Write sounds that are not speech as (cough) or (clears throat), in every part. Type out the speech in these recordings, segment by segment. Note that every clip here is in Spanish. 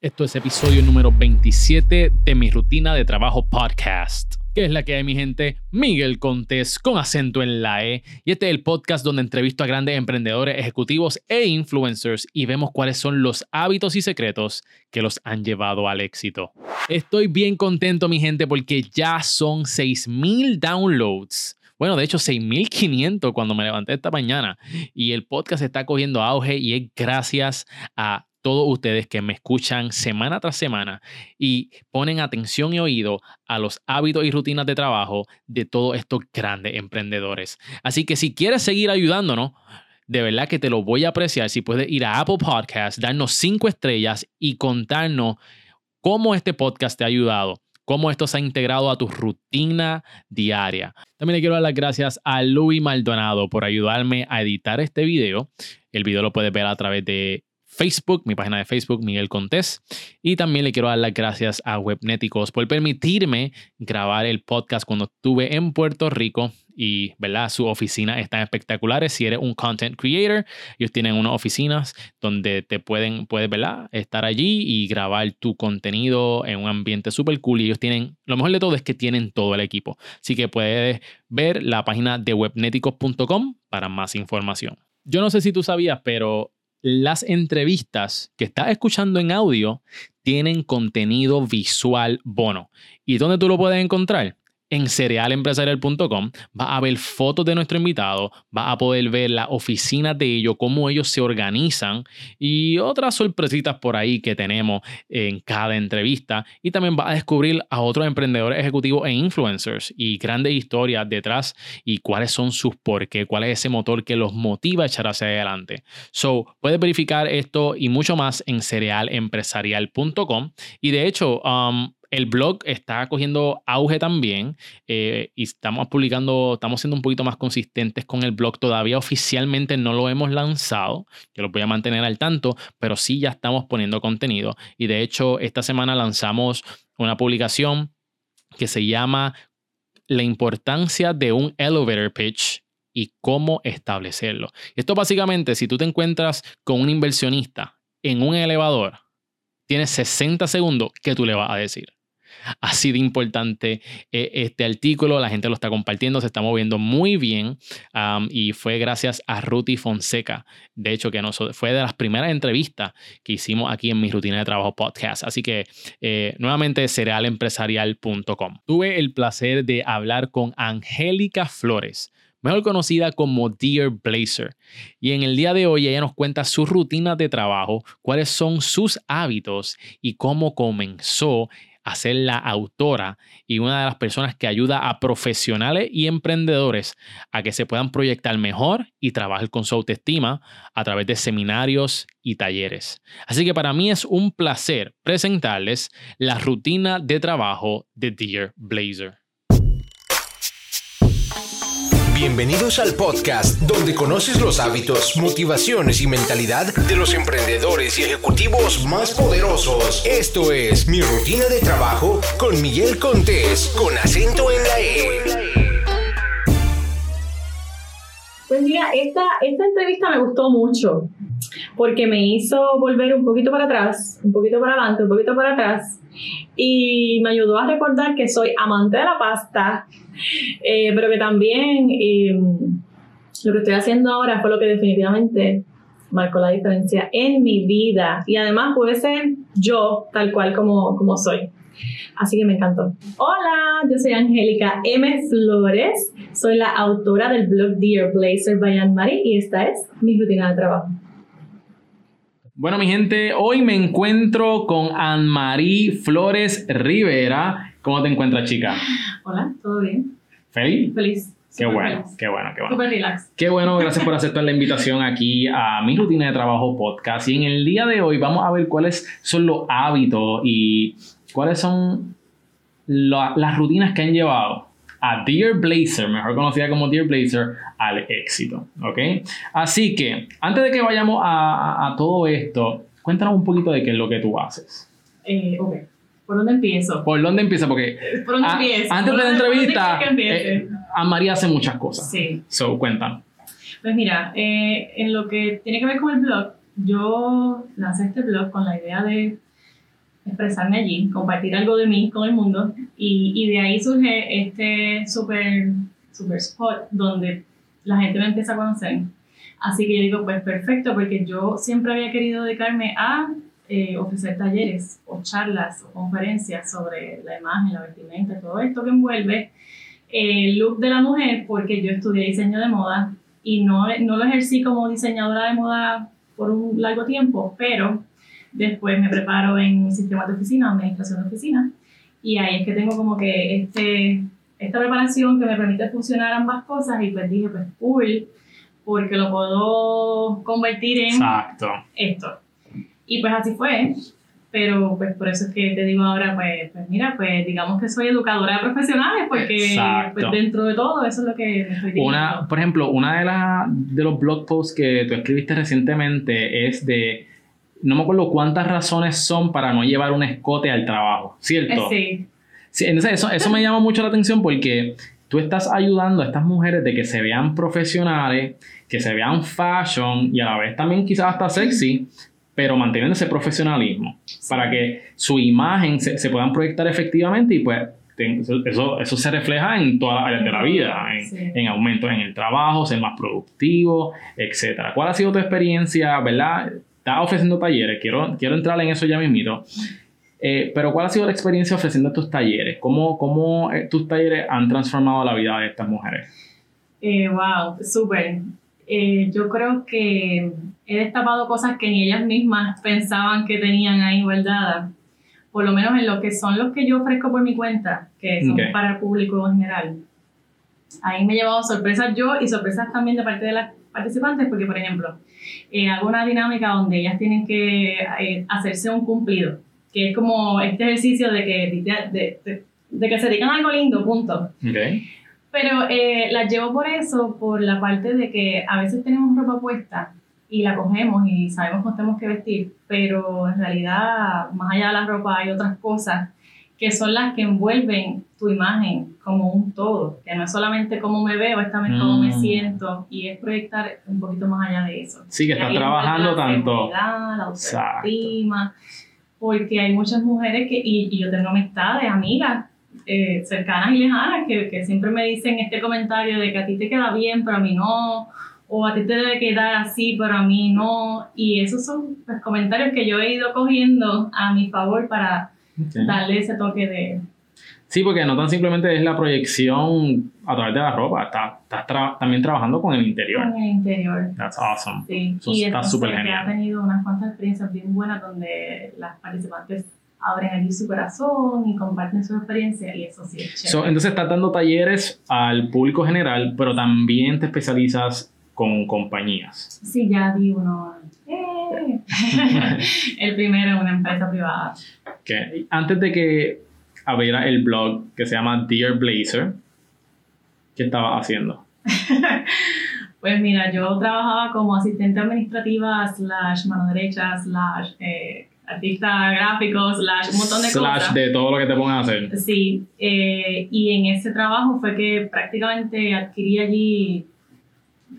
Esto es episodio número 27 de mi rutina de trabajo podcast. que es la que hay, mi gente? Miguel Contés con acento en la E. Y este es el podcast donde entrevisto a grandes emprendedores, ejecutivos e influencers y vemos cuáles son los hábitos y secretos que los han llevado al éxito. Estoy bien contento, mi gente, porque ya son 6000 downloads. Bueno, de hecho, 6500 cuando me levanté esta mañana. Y el podcast está cogiendo auge y es gracias a todos ustedes que me escuchan semana tras semana y ponen atención y oído a los hábitos y rutinas de trabajo de todos estos grandes emprendedores. Así que si quieres seguir ayudándonos, de verdad que te lo voy a apreciar si puedes ir a Apple Podcast, darnos cinco estrellas y contarnos cómo este podcast te ha ayudado cómo esto se ha integrado a tu rutina diaria. También le quiero dar las gracias a Louis Maldonado por ayudarme a editar este video. El video lo puedes ver a través de Facebook, mi página de Facebook, Miguel Contés. Y también le quiero dar las gracias a Webnéticos por permitirme grabar el podcast cuando estuve en Puerto Rico. Y, ¿verdad? Su oficina están espectaculares. Si eres un content creator, ellos tienen unas oficinas donde te pueden, puedes, ¿verdad? Estar allí y grabar tu contenido en un ambiente súper cool. Y ellos tienen, lo mejor de todo es que tienen todo el equipo. Así que puedes ver la página de webneticos.com para más información. Yo no sé si tú sabías, pero las entrevistas que estás escuchando en audio tienen contenido visual bono. ¿Y dónde tú lo puedes encontrar? En cerealempresarial.com va a ver fotos de nuestro invitado, va a poder ver la oficina de ellos, cómo ellos se organizan y otras sorpresitas por ahí que tenemos en cada entrevista. Y también va a descubrir a otros emprendedores ejecutivos e influencers y grandes historias detrás y cuáles son sus por qué, cuál es ese motor que los motiva a echar hacia adelante. So, puedes verificar esto y mucho más en cerealempresarial.com. Y de hecho, um, el blog está cogiendo auge también eh, y estamos publicando, estamos siendo un poquito más consistentes con el blog. Todavía oficialmente no lo hemos lanzado, yo lo voy a mantener al tanto, pero sí ya estamos poniendo contenido. Y de hecho, esta semana lanzamos una publicación que se llama La importancia de un elevator pitch y cómo establecerlo. Esto básicamente, si tú te encuentras con un inversionista en un elevador, tienes 60 segundos que tú le vas a decir. Así de importante eh, este artículo. La gente lo está compartiendo, se está moviendo muy bien y fue gracias a Ruti Fonseca. De hecho, que fue de las primeras entrevistas que hicimos aquí en mi rutina de trabajo podcast. Así que eh, nuevamente cerealempresarial.com. Tuve el placer de hablar con Angélica Flores mejor conocida como Dear Blazer. Y en el día de hoy ella nos cuenta su rutina de trabajo, cuáles son sus hábitos y cómo comenzó a ser la autora y una de las personas que ayuda a profesionales y emprendedores a que se puedan proyectar mejor y trabajar con su autoestima a través de seminarios y talleres. Así que para mí es un placer presentarles la rutina de trabajo de Dear Blazer. Bienvenidos al podcast donde conoces los hábitos, motivaciones y mentalidad de los emprendedores y ejecutivos más poderosos. Esto es Mi Rutina de Trabajo con Miguel Contés, con acento en la E. Pues mira, esta, esta entrevista me gustó mucho porque me hizo volver un poquito para atrás, un poquito para adelante, un poquito para atrás y me ayudó a recordar que soy amante de la pasta, eh, pero que también eh, lo que estoy haciendo ahora fue lo que definitivamente marcó la diferencia en mi vida y además puede ser yo tal cual como, como soy. Así que me encantó. Hola, yo soy Angélica M. Flores, soy la autora del blog Dear Blazer by Anne Marie y esta es mi rutina de trabajo. Bueno, mi gente, hoy me encuentro con Anne-Marie Flores Rivera. ¿Cómo te encuentras, chica? Hola, ¿todo bien? ¿Feliz? Feliz. Qué bueno, qué bueno, qué bueno. Súper relax. Qué bueno, gracias por aceptar la invitación aquí a mi rutina de trabajo podcast. Y en el día de hoy vamos a ver cuáles son los hábitos y cuáles son las rutinas que han llevado a Dear Blazer, mejor conocida como Dear Blazer, al éxito. ¿Ok? Así que, antes de que vayamos a, todo esto, cuéntanos un poquito de qué es lo que tú haces. Eh, ok. ¿Por dónde empiezo? ¿Por dónde empieza? Porque ¿Por dónde empiezo? antes de la entrevista, eh, a María hace muchas cosas. Sí. So, cuéntanos. Pues mira, eh, en lo que tiene que ver con el blog, yo lancé este blog con la idea de expresarme allí, compartir algo de mí con el mundo y, y de ahí surge este super, super spot donde la gente me empieza a conocer. Así que yo digo, pues perfecto, porque yo siempre había querido dedicarme a eh, ofrecer talleres o charlas o conferencias sobre la imagen, la vestimenta, todo esto que envuelve el look de la mujer, porque yo estudié diseño de moda y no, no lo ejercí como diseñadora de moda por un largo tiempo, pero después me preparo en sistemas de oficina, administración de oficina, y ahí es que tengo como que este, esta preparación que me permite funcionar ambas cosas y pues dije, pues cool, porque lo puedo convertir en Exacto. esto. Y pues así fue, pero pues por eso es que te digo ahora, pues, pues mira, pues digamos que soy educadora de profesionales, porque pues, dentro de todo eso es lo que me estoy diciendo. Una, por ejemplo, una de, las de los blog posts que tú escribiste recientemente es de, no me acuerdo cuántas razones son para no llevar un escote al trabajo, ¿cierto? Sí, Sí, entonces eso, eso me llama mucho la atención porque tú estás ayudando a estas mujeres de que se vean profesionales, que se vean fashion y a la vez también quizás hasta sexy, pero manteniendo ese profesionalismo para que su imagen se, se puedan proyectar efectivamente y pues eso, eso, se refleja en todas las áreas de la vida, en, Sí. en aumento en el trabajo, ser más productivo, etcétera. ¿Cuál ha sido tu experiencia, verdad? Estás ofreciendo talleres, quiero, quiero entrar en eso ya mismito. Eh, pero ¿cuál ha sido la experiencia ofreciendo tus talleres? ¿Cómo, cómo eh, tus talleres han transformado la vida de estas mujeres? Eh, wow, súper. Eh, yo creo que he destapado cosas que ni ellas mismas pensaban que tenían ahí guardadas. Por lo menos en lo que son los que yo ofrezco por mi cuenta, que son Ok. para el público en general. Ahí me he llevado sorpresas yo y sorpresas también de parte de las participantes, porque, por ejemplo, eh, hago una dinámica donde ellas tienen que eh, hacerse un cumplido, que es como este ejercicio de que, de, de- de que se digan algo lindo, punto. Okay. Pero eh, las llevo por eso, por la parte de que a veces tenemos ropa puesta y la cogemos y sabemos nos tenemos que vestir, pero en realidad, más allá de la ropa, hay otras cosas que son las que envuelven tu imagen como un todo, que no es solamente cómo me veo, es también cómo me Mm. siento y es proyectar un poquito más allá de eso. Sí, que estás trabajando la tanto. la autoestima, porque hay muchas mujeres que, y, y yo tengo amistades, amigas, eh, cercanas y lejanas que, que siempre me dicen este comentario de que a ti te queda bien, pero a mí no, o a ti te debe quedar así, pero a mí no, y esos son pues, comentarios que yo he ido cogiendo a mi favor para Ok. darle ese toque de... Sí, porque no tan simplemente es la proyección a través de la ropa, estás, estás tra- también trabajando con el interior. con el interior. That's awesome. Sí, Eso y está súper que genial. ha tenido unas cuantas experiencias bien buenas donde las participantes abren allí su corazón y comparten su experiencia y eso sí es So, chévere. entonces estás dando talleres al público general, pero también te especializas con compañías. Sí, ya di uno. (laughs) El primero en una empresa privada. Que antes de que abriera el blog que se llama Dear Blazer, ¿qué estabas haciendo? (laughs) Pues mira, yo trabajaba como asistente administrativa, slash mano derecha, slash eh, artista gráfico, slash un montón de Slash cosas. de todo lo que te pongan a hacer. Sí, eh, y en ese trabajo fue que prácticamente adquirí allí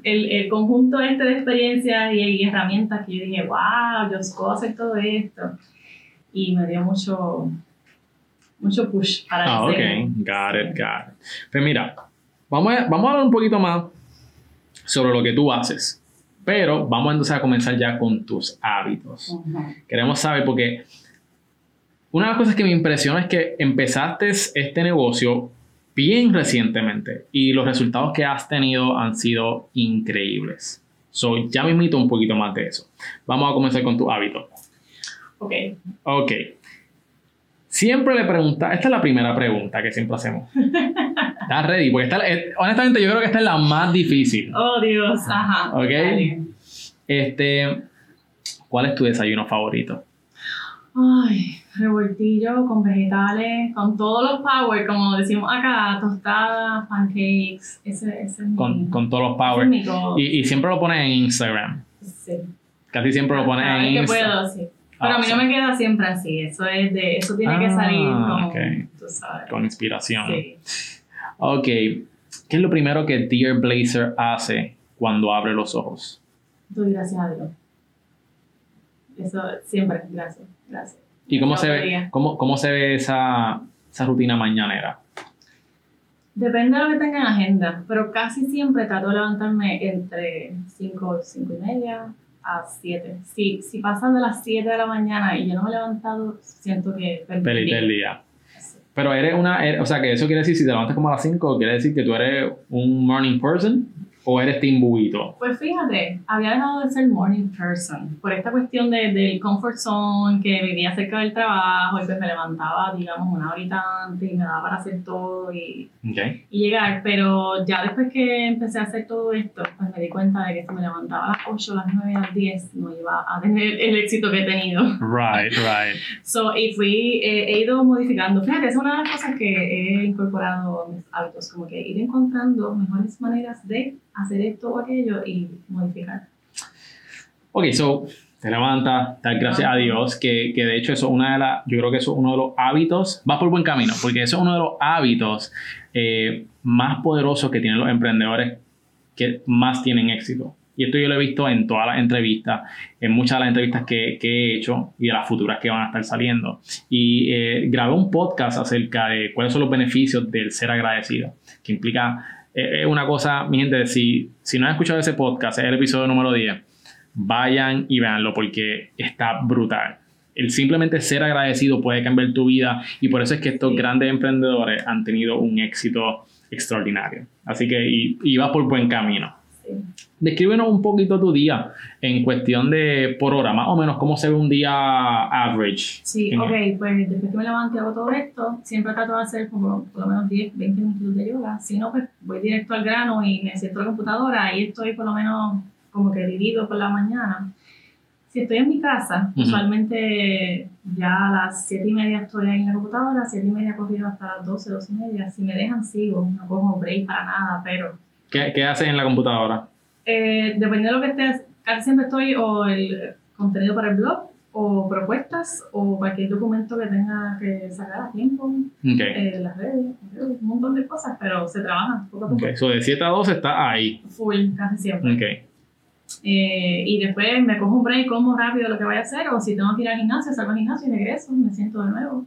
el, el conjunto este de experiencias y, y herramientas que yo dije, wow, yo puedo hacer todo esto. Y me dio mucho, mucho push para Ah, ok. Got it, got it. Pues mira, vamos a, vamos a hablar un poquito más sobre lo que tú haces. Pero vamos entonces a comenzar ya con tus hábitos. Queremos saber porque una de las cosas que me impresiona es que empezaste este negocio bien recientemente y los resultados que has tenido han sido increíbles. So, ya me invito un poquito más de eso. Vamos a comenzar con tu hábito. Ok, Ok. Siempre le pregunta, esta es la primera pregunta que siempre hacemos. (laughs) ¿Estás ready? Porque esta, eh, honestamente yo creo que esta es la más difícil. oh Dios, ajá. Ok. dale. Este, ¿cuál es tu desayuno favorito? Ay, revoltillo con vegetales, con todos los power, como decimos acá, tostadas, pancakes, ese, ese es mi, Con, con todos los es power. Y, y siempre lo pones en Instagram. Sí. Casi siempre lo pones en Instagram. puedo, sí. Pero a mí no me queda siempre así, eso es de, eso tiene que Ah, salir tú sabes. Con inspiración. Sí. (laughs) Ok. ¿Qué es lo primero que Dear Blazer hace cuando abre los ojos? Doy gracias a Dios. Eso siempre, gracias, gracias. ¿Y cómo se ve, cómo, cómo se ve esa, esa rutina mañanera? Depende de lo que tenga en agenda, pero casi siempre trato de levantarme entre 5, 5 y media a 7. Si, si pasan de las 7 de la mañana y yo no me he levantado, siento que perdí el día. Pero eres una, eres- o sea, que eso quiere decir, si te levantas como a las 5, quiere decir que tú eres un morning person o eres team buito. Pues fíjate, había dejado de ser morning person por esta cuestión de, del comfort zone, que vivía cerca del trabajo y pues me levantaba, digamos, una horita antes y me daba para hacer todo y, Okay. y llegar. Pero ya después que empecé a hacer todo esto, pues me di cuenta de que si me levantaba a las 8, a las 9, a las 10, no iba a tener el éxito que he tenido. Right, right. (laughs) So, y fui, eh, he ido modificando. Fíjate, esa es una de las cosas que he incorporado a mis hábitos, como que ir encontrando mejores maneras de hacer esto o aquello y modificar. Ok, so, te levantas, das gracias a Dios, que, que de hecho eso es una de las, yo creo que eso es uno de los hábitos, vas por buen camino, porque eso es uno de los hábitos eh, más poderosos que tienen los emprendedores que más tienen éxito. Y esto yo lo he visto en todas las entrevistas, en muchas de las entrevistas que, que he hecho y de las futuras que van a estar saliendo. Y eh, grabé un podcast acerca de cuáles son los beneficios del ser agradecido, que implica, es una cosa, mi gente, si, si no han escuchado ese podcast, es el episodio número 10, vayan y véanlo porque está brutal. El simplemente ser agradecido puede cambiar tu vida y por eso es que estos grandes emprendedores han tenido un éxito extraordinario. Así que y, y vas por buen camino. Sí. Descríbenos un poquito tu día en cuestión de por hora, más o menos cómo se ve un día average. Sí, ok, pues después que me levanto y hago todo esto, siempre trato de hacer como por lo menos 10, 20 minutos de yoga. Si no, pues voy directo al grano y me siento a la computadora y estoy por lo menos como que dividido por la mañana. Si estoy en mi casa, Ujú. usualmente ya a las 7 y media estoy ahí en la computadora, 7 y media he corrido hasta las 12, 12 y media. Si me dejan, sigo, no cojo break para nada, pero ¿Qué, qué haces en la computadora? eh, depende de lo que estés, casi siempre estoy o el contenido para el blog, o propuestas, o cualquier documento que tenga que sacar a tiempo, Ok. eh, las redes, un montón de cosas, pero se trabajan poco a poco. Ok, so de 7 a 12 está ahí. Full, casi siempre. Ok. Eh, y después me cojo un break, como rápido lo que voy a hacer, o si tengo que ir al gimnasio, salgo al gimnasio y regreso, me siento de nuevo.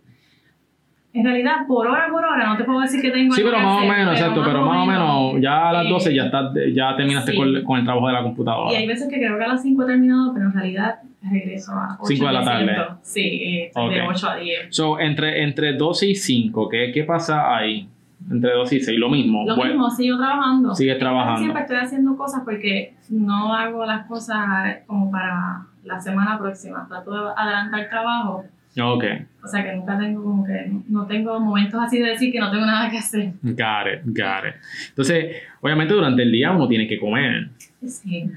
En realidad, por hora por hora, no te puedo decir que tengo Sí, pero que más o hacer, menos, exacto, pero más o menos, ya a las eh, 12 ya, estás, ya terminaste sí. con, con el trabajo de la computadora. Y hay veces que creo que a las 5 he terminado, pero en realidad regreso a 8 Cinco de la tarde. Sí, eh, de Ok. 8 a 10. So, entre, entre 12 y 5, ¿qué, ¿qué pasa ahí? Entre 12 y 6, lo mismo. Lo Bueno, mismo, sigo trabajando. Sigues trabajando. Siempre estoy haciendo cosas porque no hago las cosas como para la semana próxima. Trato de adelantar trabajo. Ok, O sea que nunca tengo como que, no tengo momentos así de decir que no tengo nada que hacer. got it, got it. Entonces, obviamente durante el día uno tiene que comer. Sí.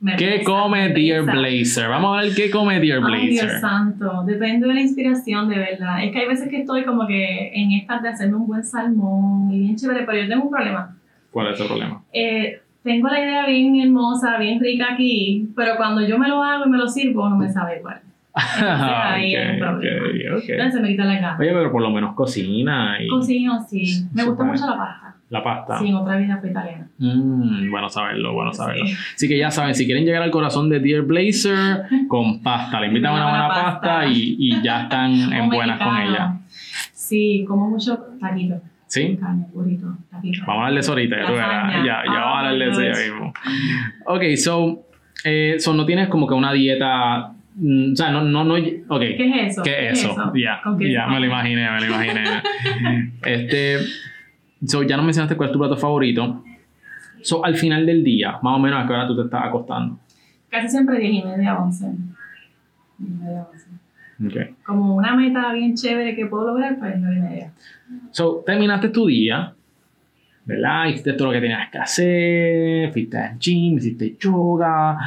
Me ¿Qué pesa, come me Dear. Blazer? Vamos a ver qué come Dear Ay, Dios Blazer. santo, depende de la inspiración, de verdad. Es que hay veces que estoy como que en estas de hacerme un buen salmón y bien chévere, pero yo tengo un problema. ¿Cuál es el problema? Eh, tengo la idea bien hermosa, bien rica aquí, pero cuando yo me lo hago y me lo sirvo, no me sabe igual. (laughs) Ahí. Entonces se me quita la gana. Oye, pero por lo menos cocina y Cocino, sí. Me gusta mucho la pasta. la pasta. Sí, en otra vida fui italiana. Mm, bueno saberlo, bueno saberlo. Sí. Así que ya saben, si quieren llegar al corazón de Dear Blazer, (laughs) con pasta. Le invitan una buena pasta y, y ya están en buenas con ella. Sí, como mucho taquito. ¿Sí? Carne, burrito, taquito. Vamos a hablar de eso ahorita, ya tú verás. Lasaña. Ya, ya vamos a eso ya mismo. Ok, so, eh, so no tienes como que una dieta. Mm, o sea, no, no, no. Ok. ¿Qué es eso? ¿Qué es eso? Ya, ¿Con qué ya me lo imaginé, me lo imaginé. (laughs) este, so, ya nos mencionaste cuál es tu plato favorito. So, al final del día, más o menos a qué hora tú te estás acostando. Casi siempre 10 y media, 11. 10 y media, 11. Okay. Como una meta bien chévere que puedo lograr, pues 9 y media. So, terminaste tu día, ¿verdad? Hiciste todo lo que tenías que hacer, fuiste al gym, hiciste yoga,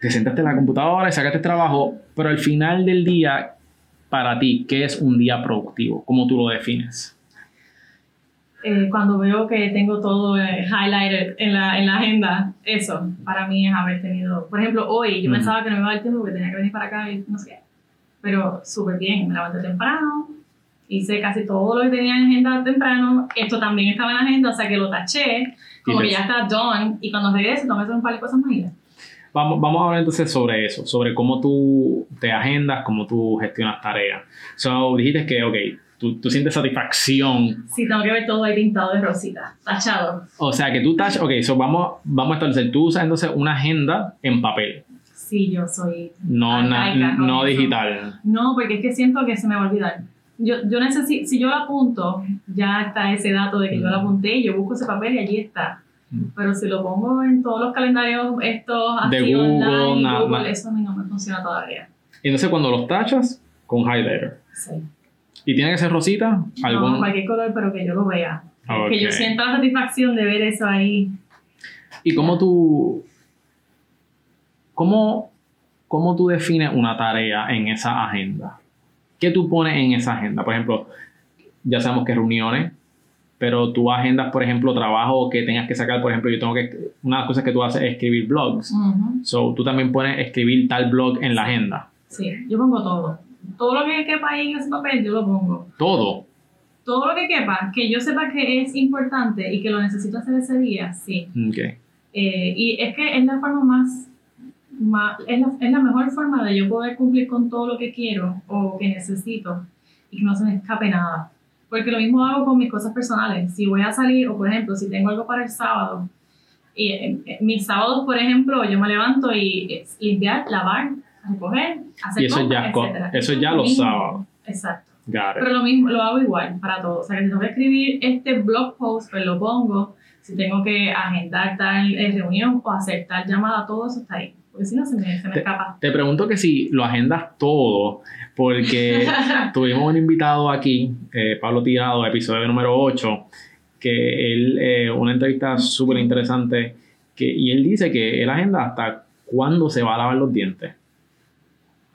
te sentaste en la computadora y sacaste trabajo, pero al final del día, para ti, ¿qué es un día productivo? ¿Cómo tú lo defines? Eh, cuando veo que tengo todo eh, highlighted en la, en la agenda, eso para mí es haber tenido. Por ejemplo, hoy yo Ujú. pensaba que no me iba a dar tiempo porque tenía que venir para acá y no sé qué. Pero súper bien, me levanté temprano, hice casi todo lo que tenía en agenda temprano. Esto también estaba en la agenda, o sea que lo taché, como que ya está done. Y cuando regrese, tengo que hacer un par de cosas más. Vamos, vamos a hablar entonces sobre eso, sobre cómo tú te agendas, cómo tú gestionas tareas. So, dijiste que, ok, tú, tú sientes satisfacción. Sí, tengo que ver todo ahí pintado de rosita, tachado. O sea, que tú tachas, ok, so vamos, vamos a establecer, tú usas entonces una agenda en papel, Sí, yo soy no, arcaica no digital. No, porque es que siento que se me va a olvidar. Yo, yo necesito, si yo lo apunto, ya está ese dato de que yo lo apunté, yo busco ese papel y allí está. Mm. Pero si lo pongo en todos los calendarios estos así De Google, online, na- Google, na- eso a mí no me funciona todavía. Y entonces cuando los tachas, con highlighter. Sí. ¿Y tiene que ser rosita? No, ¿Algún? cualquier color, pero que yo lo vea. Que yo sienta la satisfacción de ver eso ahí. ¿Y cómo tú, cómo, cómo tú defines una tarea en esa agenda? ¿Qué tú pones en esa agenda? Por ejemplo, ya sabemos que reuniones, pero tú agendas, por ejemplo, trabajo que tengas que sacar, por ejemplo, yo tengo que, una de las cosas que tú haces es escribir blogs. So, tú también pones escribir tal blog en la agenda. Sí, yo pongo todo. Todo lo que quepa ahí en ese papel, yo lo pongo. Todo. Todo lo que quepa, que yo sepa que es importante y que lo necesito hacer ese día, sí. Ok. Eh, y es que es la forma más, más es, la, es la mejor forma de yo poder cumplir con todo lo que quiero o que necesito y que no se me escape nada. Porque lo mismo hago con mis cosas personales. Si voy a salir, o por ejemplo, si tengo algo para el sábado, y eh, eh, mis sábados, por ejemplo, yo me levanto y es limpiar, lavar, recoger, hacer Y eso compras, ya, etcétera. eso ya lo los sábados. Exacto. Pero lo mismo, lo hago igual para todo. O sea, que si tengo que escribir este blog post, pues lo pongo. Si tengo que agendar tal eh, reunión o hacer tal llamada, todo eso está ahí. Porque si no, se me, se me escapa. Te pregunto que si lo agendas todo, porque (laughs) tuvimos un invitado aquí, eh, Pablo Tirado, episodio número 8, que él, eh, una entrevista súper interesante, que, y él dice que él agenda hasta cuándo se va a lavar los dientes.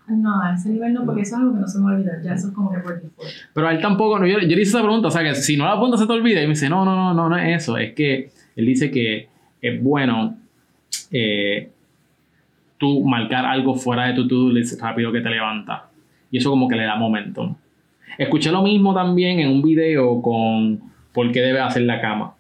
No, a ese nivel no, porque eso es algo que no se me va a olvidar. Ya eso es como que por default. Pero a él tampoco, no, yo, yo le hice esa pregunta, o sea, que si no la apuntas se te olvida, y me dice, no, no, no, no, no es eso, es que él dice que es bueno eh, tú marcar algo fuera de tu to-do list rápido que te levanta. Y eso como que le da momentum. Escuché lo mismo también en un video con por qué debe hacer la cama.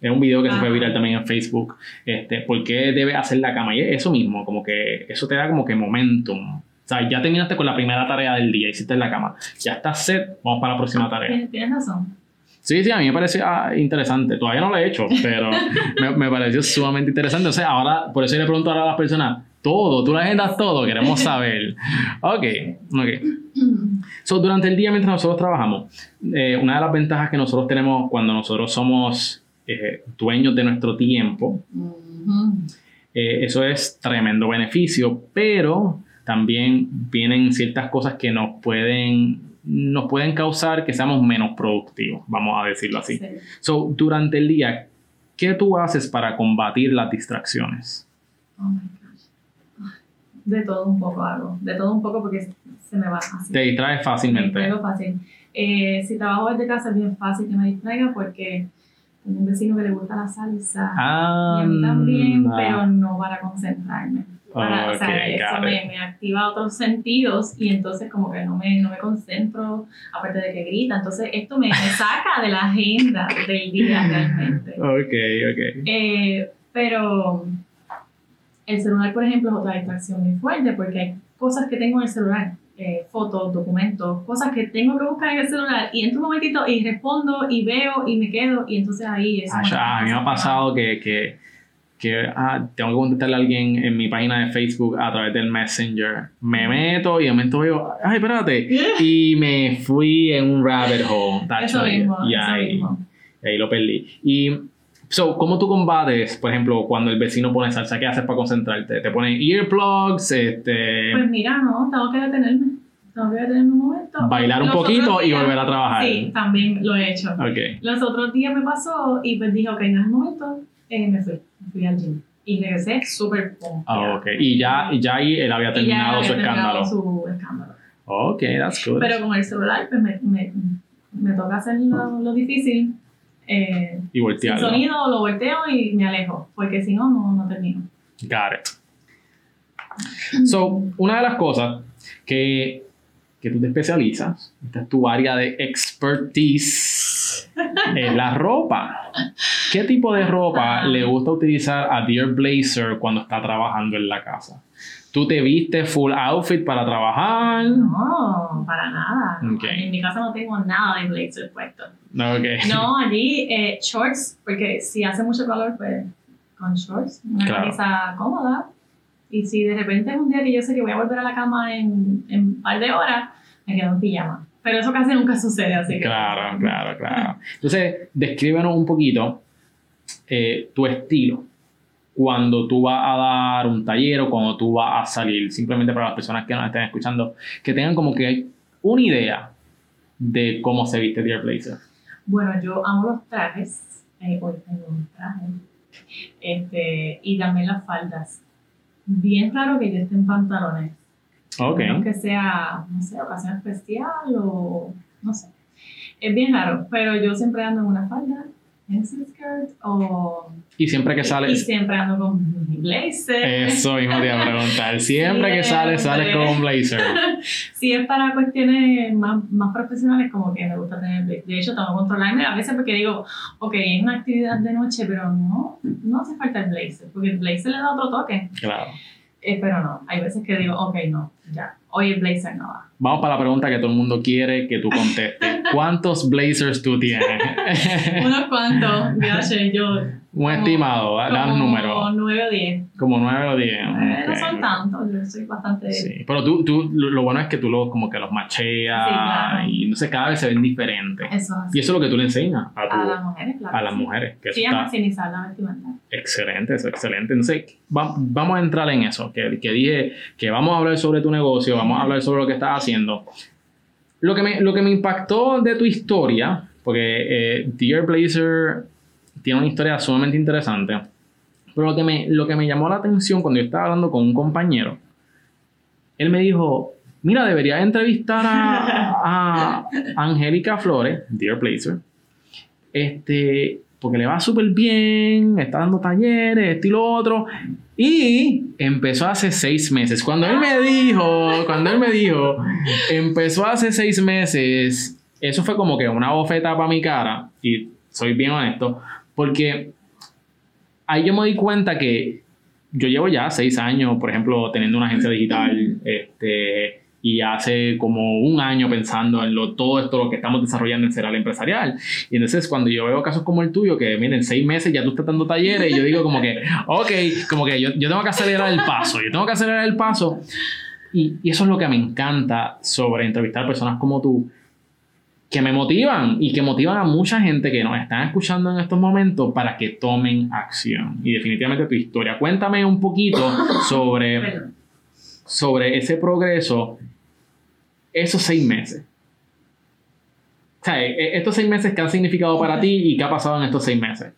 Es un video que se fue viral también en Facebook. Este, ¿Por qué debe hacer la cama? Y es eso mismo, como que eso te da como que momentum. O sea, ya terminaste con la primera tarea del día, hiciste la cama. Ya estás set, vamos para la próxima tarea. Tienes, razón. Sí, sí, a mí me pareció ah, interesante. Todavía no lo he hecho, pero (laughs) me, me pareció sumamente interesante. O sea, ahora, por eso yo le pregunto ahora a las personas, todo, tú la agendas todo, queremos (laughs) saber. Ok, ok. So, durante el día mientras nosotros trabajamos, eh, una de las ventajas que nosotros tenemos cuando nosotros somos eh, dueños de nuestro tiempo, eh, eso es tremendo beneficio, pero también vienen ciertas cosas que nos pueden, nos pueden causar que seamos menos productivos, vamos a decirlo así. Sí. So, durante el día, ¿qué tú haces para combatir las distracciones? Oh my. De todo un poco hago. De todo un poco porque se me va así. Te distraes Me fácilmente. distraigo fácil. Eh, si trabajo desde casa es bien fácil que me distraiga porque tengo un vecino que le gusta la salsa. Ah, y a mí también, anda. pero no para concentrarme. Para, o sea, eso me, me activa otros sentidos y entonces como que no me, no me concentro, aparte de que grita. Entonces esto me, me saca de la agenda del día realmente. (laughs) Ok, ok. Eh, pero el celular, por ejemplo, es otra distracción muy fuerte porque hay cosas que tengo en el celular, eh, fotos, documentos, cosas que tengo que buscar en el celular y entro un momentito y respondo y veo y me quedo y entonces ahí eso. Ah, ya, a mí me ha pasado que, que, que ah, tengo que contestarle a alguien en mi página de Facebook a través del Messenger. Me meto y de momento veo, ay, espérate. (laughs) Y me fui en un rabbit hole. Eso mismo, y eso ahí, mismo. y ahí lo perdí. Y, so, ¿cómo tú combates, por ejemplo, cuando el vecino pone salsa? ¿Qué haces para concentrarte? ¿Te ponen earplugs? Este, Pues mira, no, tengo que detenerme. Tengo que detenerme un momento. bailar un Los poquito otros y días- volver a trabajar? Sí, también lo he hecho. Ok. Los otros días me pasó y pues dije, ok, no es el momento, eh, me fui, me fui al gym. Y regresé súper. Ah, ok. Y ya, y ya ahí él había Y ya terminado había su terminado escándalo. su escándalo. Ok, that's good. Pero con el celular, pues me, me, me toca hacer lo, lo difícil. Eh, y sin voltearlo. sonido, lo volteo y me alejo, porque si no, no, no termino. Got it. So, una de las cosas que, que tú te especializas, esta es tu área de expertise, (laughs) es la ropa. ¿Qué tipo de ropa le gusta utilizar a Dear Blazer cuando está trabajando en la casa? ¿Tú te viste full outfit para trabajar? No, para nada. Ok. En mi casa no tengo nada de blazer puesto. Ok. (laughs) No, allí eh, shorts, porque si hace mucho calor, pues con shorts, una Claro. camisa cómoda. Y si de repente es un día que yo sé que voy a volver a la cama en, en un par de horas, me quedo en pijama. Pero eso casi nunca sucede, así que. Claro, claro, claro. Entonces, descríbenos un poquito eh, tu estilo cuando tú vas a dar un taller o cuando tú vas a salir, simplemente para las personas que nos estén escuchando, que tengan como que una idea de cómo se viste Dear Blazer. Bueno, yo amo los trajes. Eh, hoy tengo un traje. Este, y también las faldas. Bien raro que yo esté en pantalones. Ok. menos que sea, no sé, ocasión especial o no sé. Es bien raro, pero yo siempre ando en una falda, pencil skirt o... Y siempre que Y sales, siempre ando con blazer. eso mismo te iba a preguntar. (laughs) Siempre que sales, sales con un blazer. (laughs) Si es para cuestiones más, más profesionales, como que me gusta tener blazer. De hecho, tengo que controlarme a veces porque digo, ok, es una actividad de noche, pero no, no hace falta el blazer, porque el blazer le da otro toque. Claro. Eh, pero no, hay veces que digo, ok, no, ya, hoy el blazer no va. Vamos para la pregunta que todo el mundo quiere que tú contestes. (laughs) ¿Cuántos blazers tú tienes? (laughs) Unos cuantos, viaje, yo un estimado, da como un número. 9 o 10. Como 9 o 10. Eh, no son tantos, yo soy bastante... Sí, pero tú, tú, lo bueno es que tú lo, como que los macheas Sí, claro. y no sé, cada vez se ven diferentes. Eso Y es eso es lo que tú le enseñas a, tu- a las mujeres, claro. a las sí. mujeres. Que Sí, a maximizar la vestimenta. excelente, eso es excelente. Entonces, va- vamos a entrar en eso, que, que dije que vamos a hablar sobre tu negocio, vamos a hablar sobre lo que estás haciendo. Lo que me, lo que me impactó de tu historia, porque eh, Dear Blazer tiene una historia sumamente interesante, pero lo que, me, lo que me llamó la atención cuando yo estaba hablando con un compañero, él me dijo, mira, deberías entrevistar a, a (laughs) Angélica Flores, Dear Blazer, este, porque le va súper bien, está dando talleres, esto y lo otro. Y empezó hace seis meses. Cuando él me dijo, cuando él me dijo, empezó hace seis meses, eso fue como que una bofeta para mi cara, y soy bien honesto, porque ahí yo me di cuenta que yo llevo ya seis años, por ejemplo, teniendo una agencia digital, este, y hace como un año pensando en lo, todo esto lo que estamos desarrollando en Ceral Empresarial. Y entonces cuando yo veo casos como el tuyo, que miren, en seis meses ya tú estás dando talleres, yo digo como que, ok, como que yo, yo tengo que acelerar el paso, yo tengo que acelerar el paso. Y, y eso es lo que me encanta sobre entrevistar personas como tú, que me motivan y que motivan a mucha gente que nos están escuchando en estos momentos para que tomen acción. Y definitivamente tu historia. Cuéntame un poquito (laughs) sobre. Sobre ese progreso, esos seis meses. O sea, e- estos seis meses, ¿qué han significado para ti y qué ha pasado en estos seis meses?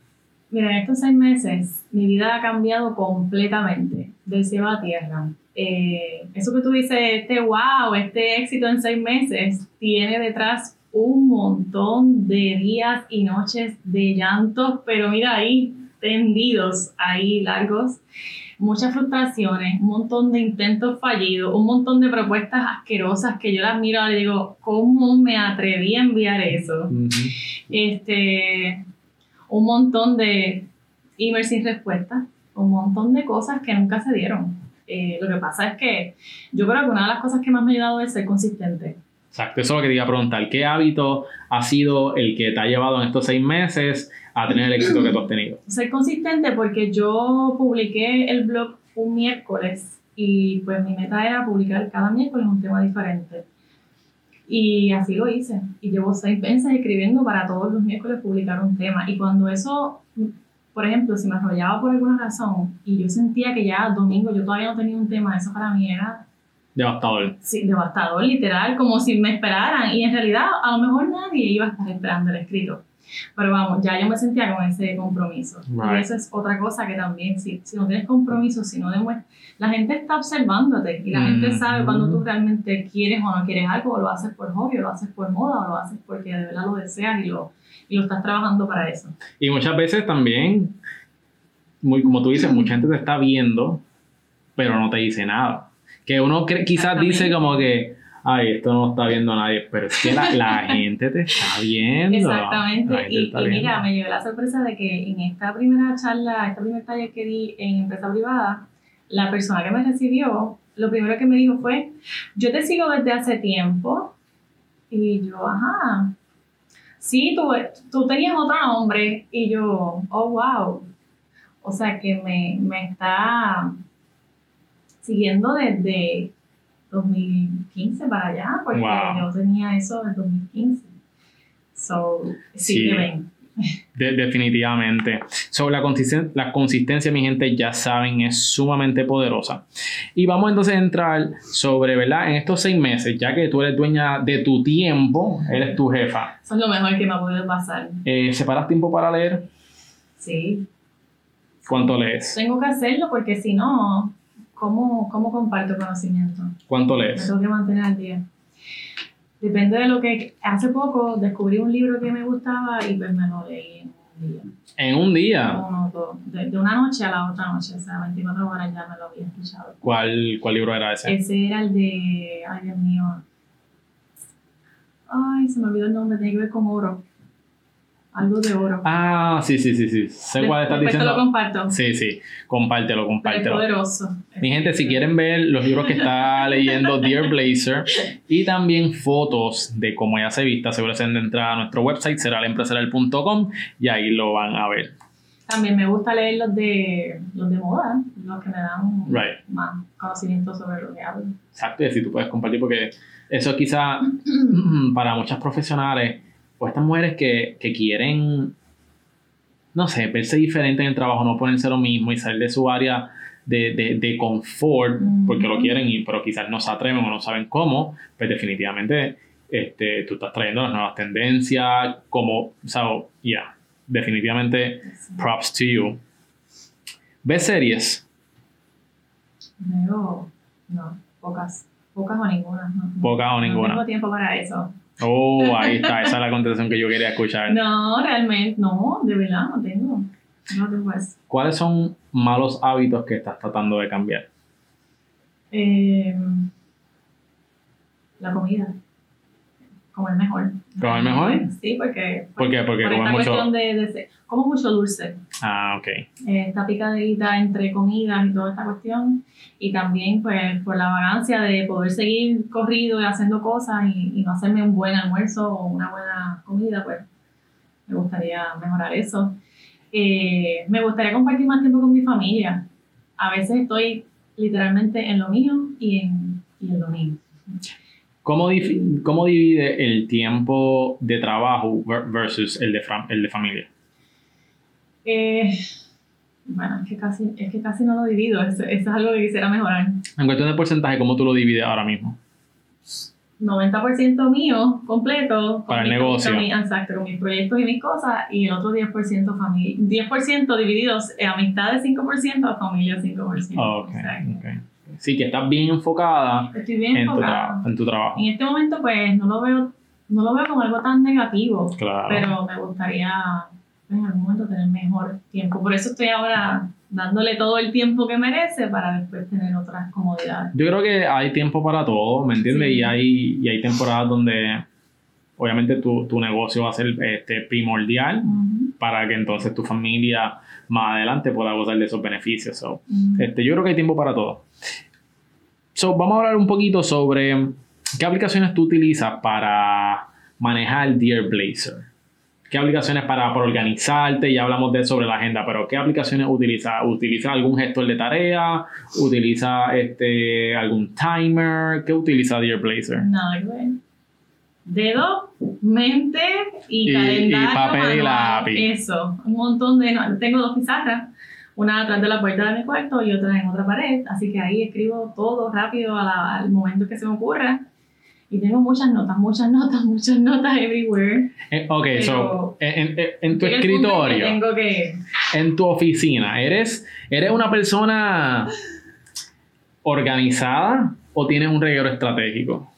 Mira, en estos seis meses mi vida ha cambiado completamente, del cielo a tierra. Eh, eso que tú dices, este wow, este éxito en seis meses, tiene detrás un montón de días y noches de llantos, pero mira ahí, tendidos, ahí largos, muchas frustraciones, un montón de intentos fallidos, un montón de propuestas asquerosas que yo las miro y digo, ¿cómo me atreví a enviar eso? este, un montón de emails sin respuesta, un montón de cosas que nunca se dieron. Eh, lo que pasa es que yo creo que una de las cosas que más me ha ayudado es ser consistente. Exacto, eso es lo que te iba a preguntar. ¿Qué hábito ha sido el que te ha llevado en estos seis meses a tener el éxito que tú has tenido? (clears throat) Ser consistente porque yo publiqué el blog un miércoles y pues mi meta era publicar cada miércoles un tema diferente. Y así lo hice. Y llevo seis meses escribiendo para todos los miércoles publicar un tema. Y cuando eso, por ejemplo, si me arrollaba por alguna razón y yo sentía que ya domingo yo todavía no tenía un tema, eso para mí era Devastador. sí, devastador, literal, como si me esperaran. Y en realidad, a lo mejor nadie iba a estar esperando el escrito. Pero vamos, ya yo me sentía con ese compromiso. Right. Y eso es otra cosa que también, si, si no tienes compromiso, si no demuestras, la gente está observándote y la gente Mm. sabe cuando tú realmente quieres o no quieres algo, o lo haces por hobby, o lo haces por moda, o lo haces porque de verdad lo deseas y lo, y lo estás trabajando para eso. Y muchas veces también, muy, como tú dices, mucha gente te está viendo, pero no te dice nada. Que uno quizás dice como que, ay, esto no está viendo nadie, pero es que la, la (laughs) gente te está viendo. Exactamente. Y, mira, me llevé la sorpresa de que en esta primera charla, esta primer taller que di en empresa privada, la persona que me recibió, lo primero que me dijo fue, yo te sigo desde hace tiempo. Y yo, ajá. Sí, tú, tú tenías otro nombre. Y yo, oh, wow. O sea que me, me está siguiendo desde 2015 para allá, porque Wow. yo tenía eso en 2015. So, sí, Sí. que ven. De- definitivamente. Sobre la, consisten- la consistencia, mi gente, ya saben, es sumamente poderosa. Y vamos entonces a entrar sobre, ¿verdad? En estos seis meses, ya que tú eres dueña de tu tiempo, eres tu jefa, Eso es lo mejor que me ha podido pasar. eh, ¿separas tiempo para leer? Sí, ¿Cuánto lees? tengo que hacerlo porque si no, ¿cómo, cómo comparto conocimiento? ¿Cuánto Me lees? tengo que mantener al día. Depende de lo que... Hace poco descubrí un libro que me gustaba y pues me lo leí en un día. En un día. Uno, dos. De, de una noche a la otra noche, o sea, 24 horas ya me lo había escuchado. ¿Cuál, cuál libro era ese? Ese era el de... Ay, Dios mío. Ay, se me olvidó el nombre, tiene que ver con oro. Algo de oro. Ah, sí, sí, sí, sí. Sé cuál estás te lo diciendo. comparto. Sí, sí. Compártelo, Pero es compártelo. poderoso. Mi gente, si quieren ver los libros que está (laughs) leyendo Dear Blazer y también fotos de cómo ella se vista, seguro se de entrar a nuestro website, será empresarial.com y ahí lo van a ver. También me gusta leer los de, los de moda, los que me dan Right. más conocimiento sobre lo que hablo. Exacto, y así tú puedes compartir porque eso quizá (clears throat) para muchas profesionales o estas mujeres que, que quieren, no sé, verse diferente en el trabajo, no ponerse lo mismo y salir de su área de, de, de confort porque lo quieren, y, pero quizás no se atreven o no saben cómo, pues definitivamente este, tú estás trayendo las nuevas tendencias, como, o sea, ya, definitivamente props to you. ¿Ves series? Veo, no, pocas, pocas o ninguna. no. Pocas o ninguna. No tengo tiempo para eso. Oh, ahí está, esa es la contestación que yo quería escuchar. No, realmente, no, de verdad, no tengo. No tengo eso. ¿Cuáles son malos hábitos que estás tratando de cambiar? Eh, la comida. Comer mejor. ¿Comer mejor? Sí, porque. ¿Por qué? Porque por esta mucho. cuestión de, de- como mucho dulce. Ah, ok. eh, esta picadita entre comidas y toda esta cuestión. Y también, pues, por la vagancia de poder seguir corrido y haciendo cosas y, y no hacerme un buen almuerzo o una buena comida, pues, me gustaría mejorar eso. Eh, me gustaría compartir más tiempo con mi familia. A veces estoy literalmente en lo mío y en, y en lo mío. ¿Cómo, cómo divide el tiempo de trabajo ver- versus el de, el de familia? Eh, bueno, es que, casi, es que casi no lo divido. Eso, eso es algo que quisiera mejorar. En cuestión de porcentaje, ¿cómo tú lo divides ahora mismo? 90% mío, completo. Para el negocio. con mi- exacto, con mis proyectos y mis cosas. Y el otro 10% familia. 10% divididos en amistades 5%, a familia 5%. Ok, Exacto. ok. Sí, que estás bien enfocada Estoy bien en tu, enfocada. tra- en tu trabajo. En este momento, pues, no lo veo, no lo veo como algo tan negativo. Claro. Pero me gustaría pues, en algún momento tener mejor tiempo. Por eso estoy ahora dándole todo el tiempo que merece para después tener otras comodidades. Yo creo que hay tiempo para todo, ¿me entiendes? Sí. Y, hay, y hay temporadas donde obviamente tu, tu negocio va a ser este, primordial para que entonces tu familia más adelante pueda gozar de esos beneficios. So, este, yo creo que hay tiempo para todo. So, vamos a hablar un poquito sobre qué aplicaciones tú utilizas para manejar Dear Blazer. ¿Qué aplicaciones para, para organizarte? Ya hablamos de sobre la agenda, pero ¿qué aplicaciones utilizas? ¿Utilizas algún gestor de tarea? ¿Utiliza este, algún timer? ¿Qué utiliza Dear Blazer? Nada ver. Dedo, mente y, Y- calendario. y papel y lápiz. Eso, un montón de. no, tengo dos pizarras, una atrás de la puerta de mi cuarto y otra en otra pared, así que ahí escribo todo rápido a la- al momento que se me ocurra. Y tengo muchas notas, muchas notas, (laughs) muchas notas everywhere. Eh, ok, so, Pero- en, en- en tu en que escritorio, Tengo que. en tu oficina, ¿eres, ¿eres una persona organizada o tienes un reguero estratégico?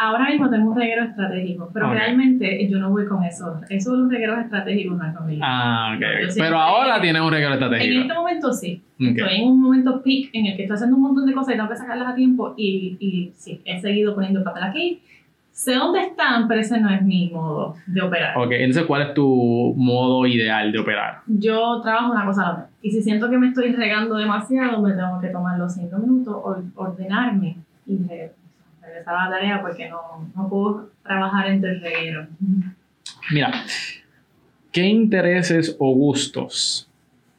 Ahora mismo tengo un reguero estratégico, pero Ok. realmente yo no voy con eso. Eso de los regueros estratégicos no es conmigo. Ah, ok. Yo Pero ahora tienes un En estratégico. este momento sí. Ok. Estoy en un momento peak en el que estoy haciendo un montón de cosas y tengo que sacarlas a tiempo y, y sí, he seguido poniendo el papel aquí. Sé dónde están, pero ese no es mi modo de operar. Ok, entonces, ¿cuál es tu modo ideal de operar? Yo trabajo una cosa a la vez. Y si siento que me estoy regando demasiado, me tengo que tomar los cinco minutos, or- ordenarme y re- regresar a la tarea porque no, no puedo trabajar entre el reguero. Mira, ¿qué intereses o gustos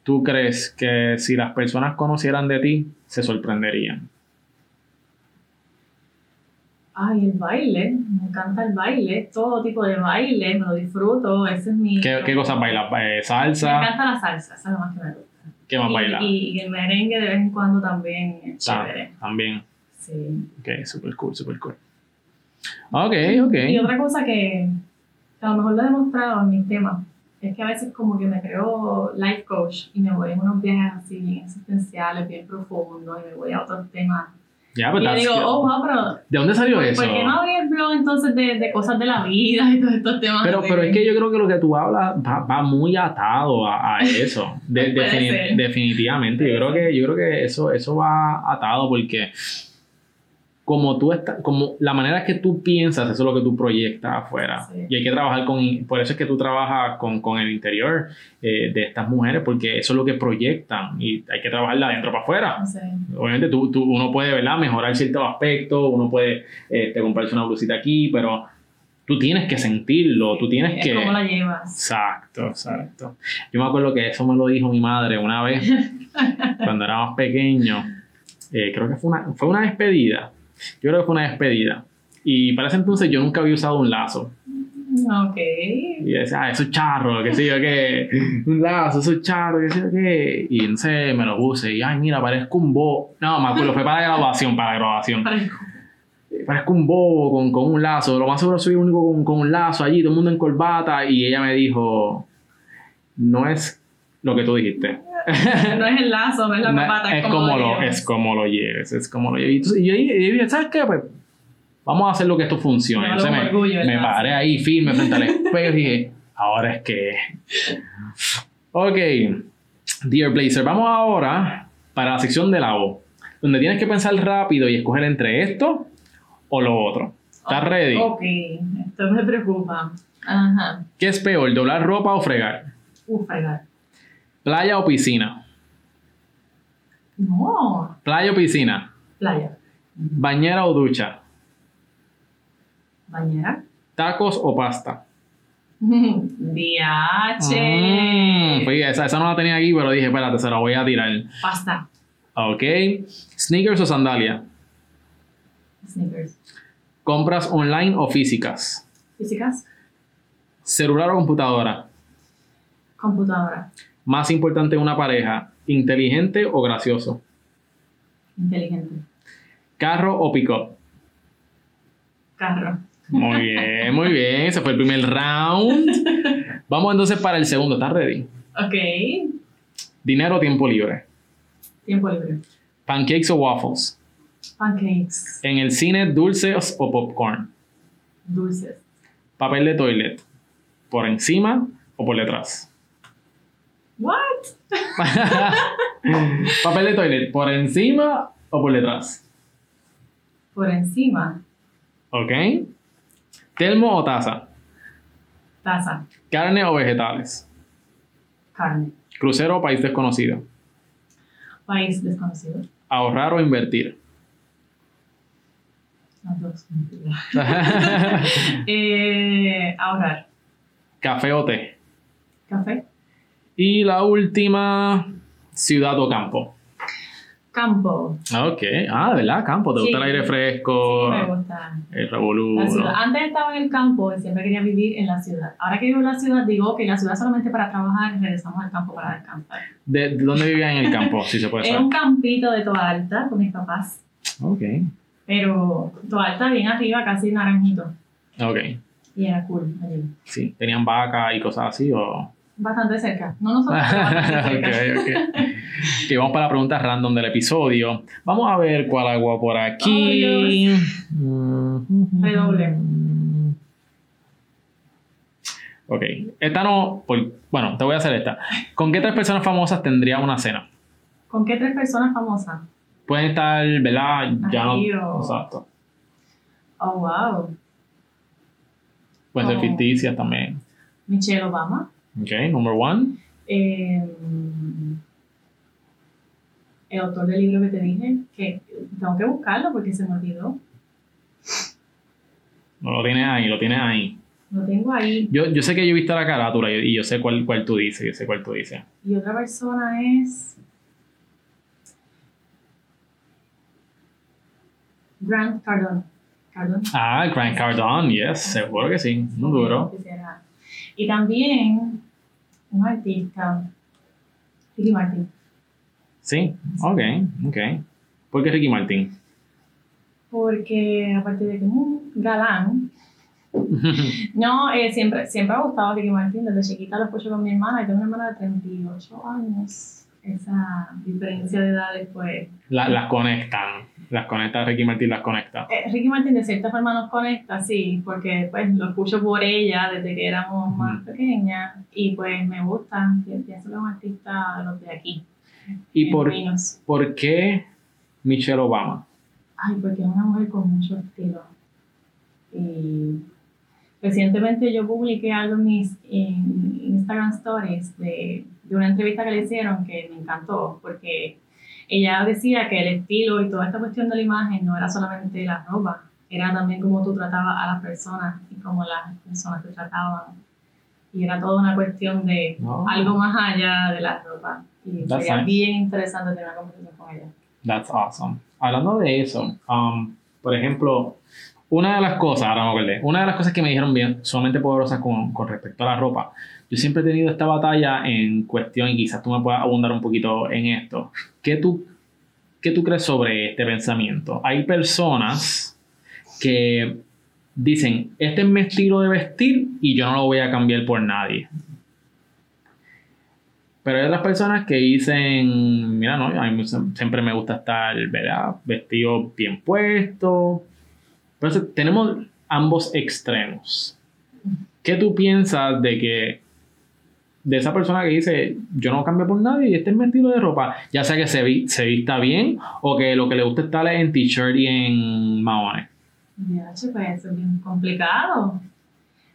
tú crees que si las personas conocieran de ti, se sorprenderían? Ay, el baile. Me encanta el baile. Todo tipo de baile. Me lo disfruto. Ese es mi... ¿Qué, qué cosas bailas? Eh, Me ¿Salsa? encanta la salsa. Esa es lo más que me gusta. ¿Qué más y, bailas? y, y el merengue de vez en cuando también es chévere. También. Sí. Ok, super cool, super cool. Ok, ok. Y otra cosa que, a lo mejor lo he demostrado en mis temas es que a veces como que me creo life coach y me voy en unos viajes así bien existenciales, bien profundos y me voy a otros temas. Ya, Y pues, yo that's digo, good. oh, wow, pero ¿De dónde salió ¿por, eso? por qué no abrí el blog entonces de, de cosas de la vida y todos estos temas? Pero, pero es que yo creo que lo que tú hablas va, va muy atado a, a (laughs) eso. De- Puede defini- ser. definitivamente. Yo creo que, yo creo que eso, eso va atado porque como tú estás, como la manera que tú piensas, eso es lo que tú proyectas afuera. Sí. Y hay que trabajar con, por eso es que tú trabajas con, con el interior eh, de estas mujeres, porque eso es lo que proyectan y hay que trabajarla de adentro para afuera. Obviamente tú, tú- uno puede ¿verdad? mejorar ciertos aspectos, uno puede este, comprarse una blusita aquí, pero tú tienes que sentirlo, tú tienes Es que... como la llevas. Exacto, exacto. Yo me acuerdo que eso me lo dijo mi madre una vez, (laughs) cuando era más pequeño. Eh, creo que fue una, fue una despedida. Yo creo que fue una despedida. Y para ese entonces yo nunca había usado un lazo. Ok. Y decía, ah, eso es charro, qué sé yo qué. Un lazo, eso es charro, qué sé yo qué. Y entonces me lo puse. Y, ay, mira, parezco un bobo. No, me acuerdo, fue para la graduación, para la graduación. Parezco un bobo con, con un lazo. Lo más seguro soy el único con, con un lazo allí, todo el mundo en corbata. Y ella me dijo, no es lo que tú dijiste. (laughs) No es el lazo, no es la papata, es, como lo, es como lo lleves, es como lo lleves. Y yo, dije, ¿sabes qué? Pues vamos a hacer lo que esto funcione. Entonces me, orgullo, paré ahí firme frente al (laughs) espejo y dije, ahora es que... Ok, Dear Blazer, vamos ahora para la sección de la O, donde tienes que pensar rápido y escoger entre esto o lo otro. ¿Estás ready? Ok, esto me preocupa. Ajá. ¿Qué es peor, doblar ropa o fregar? Uf, fregar. ¿Playa o piscina? No, ¿Playa o piscina? playa. ¿Bañera o ducha? Bañera. ¿Tacos o pasta? (laughs) DH. Mm, fíjate, esa, esa no la tenía aquí, pero dije, espérate, se la voy a tirar. Pasta. Ok. ¿Sneakers o sandalia? Sneakers. ¿Compras online o físicas? Físicas. ¿Celular o computadora? Computadora. Más importante en una pareja, inteligente o gracioso. Inteligente. ¿Carro o pick-up? Carro. Muy bien, muy bien. Ese fue el primer round. Vamos entonces para el segundo. ¿Estás ready? Ok. ¿Dinero o tiempo libre? Tiempo libre. ¿Pancakes o waffles? Pancakes. ¿En el cine dulces o popcorn? Dulces. ¿Papel de toilet? ¿Por encima o por detrás? What? (laughs) ¿Papel de toilet? ¿Por encima o por detrás? Por encima. ¿Ok? ¿Telmo o taza? Taza. ¿Carne o vegetales? Carne. ¿Crucero o país desconocido? País desconocido. ¿Ahorrar o invertir? Las dos. (laughs) (laughs) eh, ahorrar. ¿Café o té? Café. Y la última, ciudad o campo. Campo. Ok, ah, de verdad, campo. ¿Te gusta Sí. el aire fresco? Me gusta. el revolú. Antes estaba en el campo y siempre quería vivir en la ciudad. Ahora que vivo en la ciudad, digo que la ciudad solamente para trabajar y regresamos al campo para descansar. ¿De, de dónde vivías en el campo? (laughs) Si se puede En saber. un campito de Toa Alta con mis papás. Ok, Pero Toa Alta bien arriba, casi naranjito. ok. Y era cool allí. Sí, ¿tenían vaca y cosas así o...? Bastante cerca. No nosotros, pero bastante (laughs) ok, cerca. ok. que vamos para la pregunta random del episodio. Vamos a ver cuál hago por aquí. Redoble. Ok, esta no, por- bueno, te voy a hacer esta. ¿Con qué tres personas famosas tendría una cena? ¿Con qué tres personas famosas? Pueden estar, ¿verdad? Ya no. Exacto. Oh, wow. Pueden ser Oh. ficticias también. Michelle Obama. Ok, number one. Eh, el autor del libro que te dije, que tengo que buscarlo porque se me olvidó. No lo tienes ahí, lo tienes ahí. Lo tengo ahí. Yo, yo sé que yo he visto la carátula y, y yo sé cuál, cuál tú dices, yo sé cuál tú dices. Y otra persona es. Grant Cardone. Cardone. Ah, Grant Cardone, yes, seguro que sí, muy duro. Quisiera. Y también un artista, Ricky Martin. Sí, ok, ok. ¿Por qué Ricky Martin? Porque aparte de que es un galán, (laughs) no, eh, siempre, siempre me ha gustado Ricky Martin. Desde chiquita lo escucho con mi hermana y tengo una hermana de 38 años. Esa diferencia de edades, pues. La- las conectan, las conecta Ricky Martin, las conecta. Eh, Ricky Martin de cierta forma nos conecta, sí, porque pues lo escucho por ella desde que éramos más pequeñas y pues me gusta, pienso que es un artista los de aquí. ¿Y por, por qué Michelle Obama? Ay, porque es una mujer con mucho estilo. Y recientemente yo publiqué algo en mis en Instagram Stories de, de una entrevista que le hicieron que me encantó, porque ella decía que el estilo y toda esta cuestión de la imagen no era solamente la ropa, era también cómo tú tratabas a las personas y cómo las personas te trataban. Y era toda una cuestión de No. algo más allá de la ropa. Y That's sería nice. bien interesante tener una conversación con ella. That's awesome. Hablando de eso, um, por ejemplo, una de las cosas, ahora me acordé, una de las cosas que me dijeron bien, sumamente poderosas con, con respecto a la ropa, yo siempre he tenido esta batalla en cuestión, y quizás tú me puedas abundar un poquito en esto. ¿Qué tú, qué tú crees sobre este pensamiento? Hay personas que dicen, este es mi estilo de vestir y yo no lo voy a cambiar por nadie. Pero hay otras personas que dicen, mira, no, a mí siempre me gusta estar, ¿verdad? Vestido bien puesto. Entonces, tenemos ambos extremos. ¿Qué tú piensas de que, de esa persona que dice, yo no cambio por nadie y este es mi estilo de ropa, ya sea que se, vi- se vista bien o que lo que le gusta es estar en t-shirt y en maones? Ya, pues eso es bien complicado.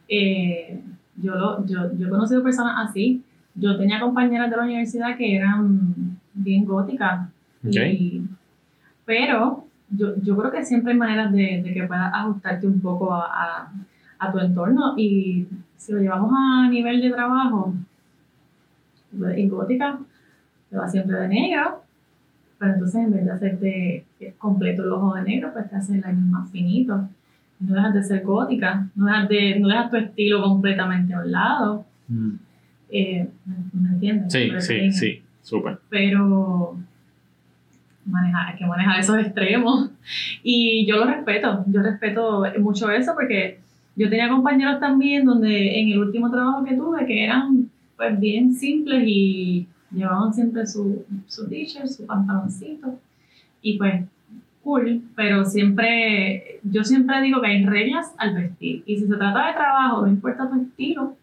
Eh, yo, lo, yo, yo he conocido personas así. Yo tenía compañeras de la universidad que eran bien góticas. Ok. Y- pero yo, yo creo que siempre hay maneras de, de que puedas ajustarte un poco a, a, a tu entorno. Y si lo llevamos a nivel de trabajo, en gótica, te vas siempre de negro. Pero entonces en vez de hacerte completo el ojo de negro, pues te haces el eyeliner más finito. No dejas de ser gótica, no dejas, de, no dejas tu estilo completamente a un lado. Eh, ¿Me entiendes? Sí, sí, sí, súper. Pero manejar, hay que manejar esos extremos. Y yo lo respeto, yo respeto mucho eso porque yo tenía compañeros también donde en el último trabajo que tuve que eran pues bien simples y llevaban siempre su, su t-shirt, su pantaloncito y pues cool, pero siempre, yo siempre digo que hay reglas al vestir y si se trata de trabajo, no importa tu estilo,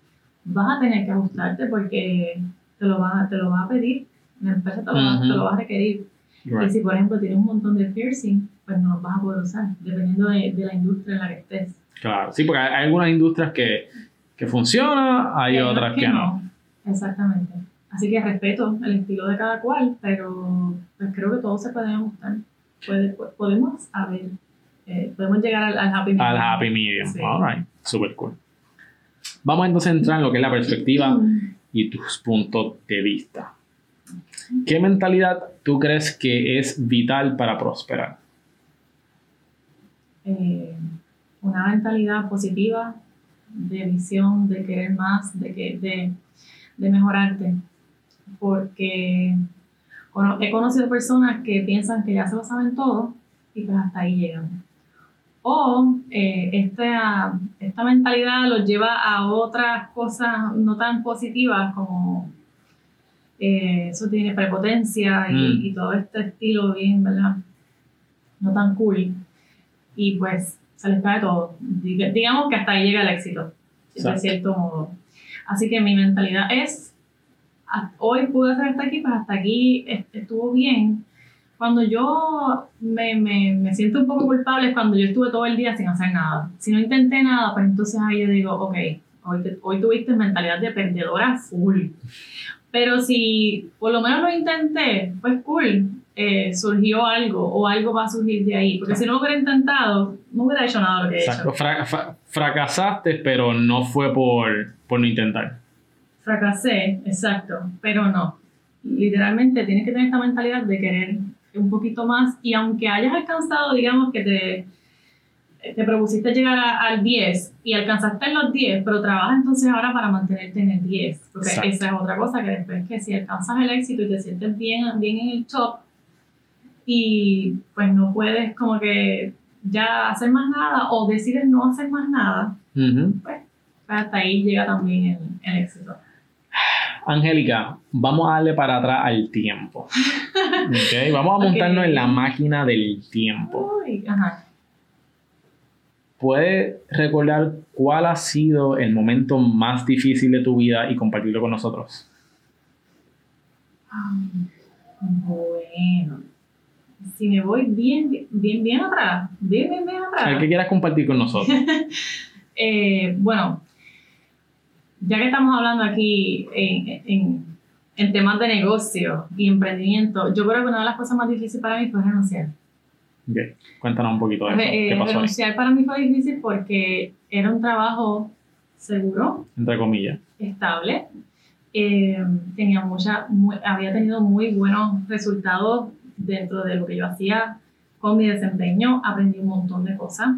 vas a tener que ajustarte porque te lo va, te lo va a pedir, la empresa te lo, Ujú. te lo va a requerir. Y si por ejemplo tienes un montón de piercing, pues no los vas a poder usar, dependiendo de, de la industria en la que estés. Claro, sí, porque hay, hay algunas industrias que, que funcionan, hay otras que no. Exactamente. Así que respeto el estilo de cada cual, pero pues creo que todos se pueden ajustar. Podemos eh, podemos llegar al, al happy medium. Al happy medium. Sí. Alright, super cool. Vamos entonces a entrar en lo que es la perspectiva y tus puntos de vista. ¿Qué mentalidad tú crees que es vital para prosperar? eh, una mentalidad positiva, de visión, de querer más, de, que, de, de mejorarte. Porque cono- he conocido personas que piensan que ya se lo saben todo y pues hasta ahí llegan. O eh, esta, esta mentalidad los lleva a otras cosas no tan positivas como Eh, eso tiene prepotencia y, Mm. y todo este estilo bien, ¿verdad? No tan cool. Y pues se les cae todo. Diga- Digamos que hasta ahí llega el éxito, de cierto modo. Así que mi mentalidad es, hoy pude hacer hasta aquí, pues hasta aquí est- estuvo bien. Cuando yo me, me, me siento un poco culpable es cuando yo estuve todo el día sin hacer nada. Si no intenté nada, pues entonces ahí yo digo, ok, hoy, hoy tuviste mentalidad de perdedora full. Pero si por lo menos lo intenté, pues cool, eh, surgió algo o algo va a surgir de ahí. Porque si no lo hubiera intentado, no hubiera hecho nada de lo que he Exacto. hecho. Fra- fra- fracasaste, pero no fue por, por no intentar. Fracasé, exacto, pero no. Literalmente tienes que tener esta mentalidad de querer un poquito más y aunque hayas alcanzado, digamos que te, te propusiste llegar a- al 10 y alcanzaste en los 10, pero trabaja entonces ahora para mantenerte en el 10, porque Exacto. esa es otra cosa que después que si alcanzas el éxito y te sientes bien, bien en el top y pues no puedes como que ya hacer más nada o decides no hacer más nada, pues hasta ahí llega también el, el éxito. Angélica, vamos a darle para atrás al tiempo. (laughs) Ok, Vamos a montarnos en la máquina del tiempo. Uy, ajá. ¿Puedes recordar cuál ha sido el momento más difícil de tu vida y compartirlo con nosotros? Bueno, si me voy bien, bien, bien atrás, bien, bien, bien atrás. que quieras compartir con nosotros. (laughs) Eh, bueno, ya que estamos hablando aquí en, en, en temas de negocio y emprendimiento, yo creo que una de las cosas más difíciles para mí fue renunciar. Ok, Cuéntanos un poquito de eso. Re- ¿Qué eh, pasó ahí? renunciar para mí fue difícil porque era un trabajo seguro, Entre comillas. estable. Eh, tenía mucha, muy- había tenido muy buenos resultados dentro de lo que yo hacía con mi desempeño. Aprendí un montón de cosas.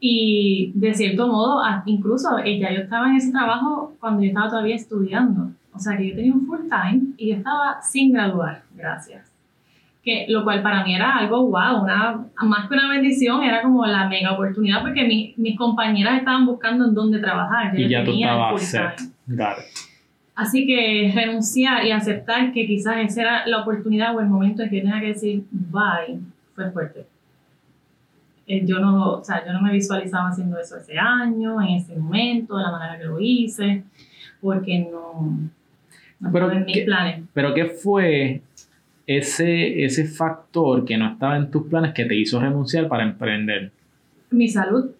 Y de cierto modo, incluso eh, ya yo estaba en ese trabajo cuando yo estaba todavía estudiando. O sea que yo tenía un full time y yo estaba sin graduar, gracias. Que, lo cual para mí era algo wow, una, más que una bendición, era como la mega oportunidad porque mi- mis compañeras estaban buscando en dónde trabajar. Y yo ya tú estabas. Así que renunciar y aceptar que quizás esa era la oportunidad o el momento en que tenía que decir bye fue fuerte. Eh, Yo no, o sea, yo no me visualizaba haciendo eso ese año, en ese momento, de la manera que lo hice, porque no, no Pero en mis ¿qué- planes. Pero ¿qué fue ese, ese factor que no estaba en tus planes que te hizo renunciar para emprender? Mi salud.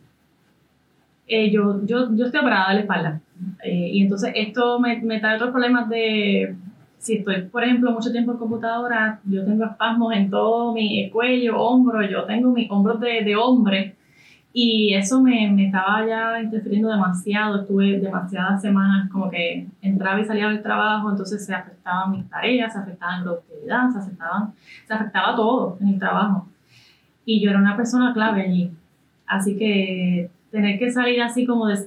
Eh, yo, yo, yo estoy operada de la espalda. Eh, y entonces esto me, me trae otros problemas de, si estoy, por ejemplo, mucho tiempo en computadora, yo tengo espasmos en todo mi cuello, hombro, yo tengo mis hombros de, de hombre. Y eso me, me estaba ya interfiriendo demasiado. Estuve demasiadas semanas como que entraba y salía del trabajo, entonces se afectaban mis tareas, se afectaban la productividad, se afectaban, se afectaba todo en el trabajo. Y yo era una persona clave allí. Así que tener que salir así como de,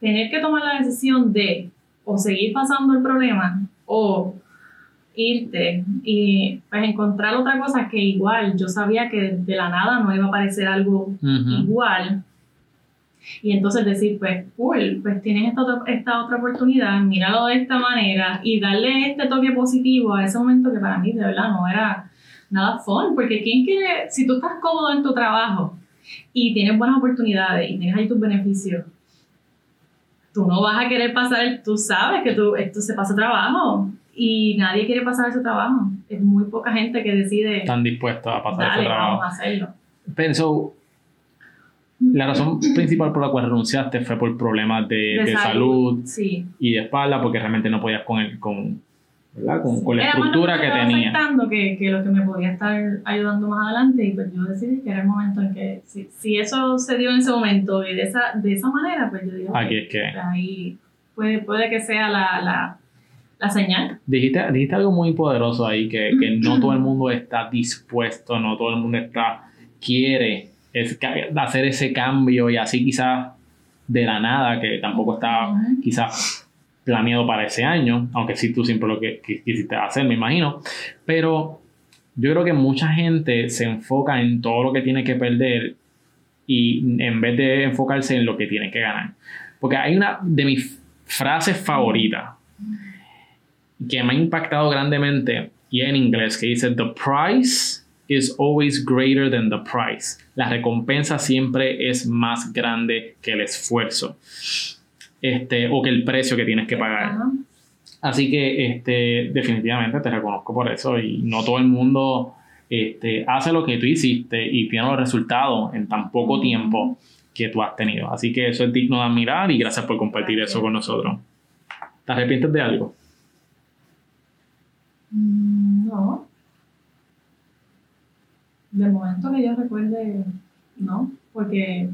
tener que tomar la decisión de o seguir pasando el problema o irte y pues encontrar otra cosa que igual yo sabía que de la nada no iba a aparecer algo Ujú. igual. Y entonces decir, pues, cool, pues tienes esta esta otra oportunidad, míralo de esta manera y darle este toque positivo a ese momento que para mí de verdad no era nada fun, porque ¿quién quiere, si tú estás cómodo en tu trabajo y tienes buenas oportunidades y tienes ahí tus beneficios, tú no vas a querer pasar, tú sabes que tú, esto se pasa trabajo y nadie quiere pasar ese trabajo. Es muy poca gente que decide, Están dispuestos a pasar dale, ese vamos trabajo. a hacerlo. Pero la razón principal por la cual renunciaste fue por problemas de, de salud. Sí. y de espalda porque realmente no podías con el, con, ¿verdad? con, con la Era estructura que estaba tenía. que, que lo que me podía estar ayudando más adelante y pues yo decidí que era el momento en que si, si eso se dio en ese momento y de esa, de esa manera pues yo digo Aquí es que ahí puede, puede que sea la, la, la señal dijiste, dijiste algo muy poderoso ahí que, que no (clears throat) todo el mundo está dispuesto, no todo el mundo está quiere es, hacer ese cambio y así quizás de la nada que tampoco está quizás planeado para ese año, aunque sí tú siempre lo que, que quisiste hacer, me imagino. Pero yo creo que mucha gente se enfoca en todo lo que tiene que perder y en vez de enfocarse en lo que tiene que ganar. Porque hay una de mis frases favoritas que me ha impactado grandemente y en inglés que dice the price is always greater than the price. La recompensa siempre es más grande que el esfuerzo. Este, o que el precio que tienes que pagar. Ajá. Así que este, definitivamente te reconozco por eso y no todo el mundo este, hace lo que tú hiciste y tiene los resultados en tan poco tiempo que tú has tenido. Así que eso es digno de admirar y gracias por compartir eso con nosotros. ¿Te arrepientes de algo? Mm, No. De momento que yo recuerde, no, porque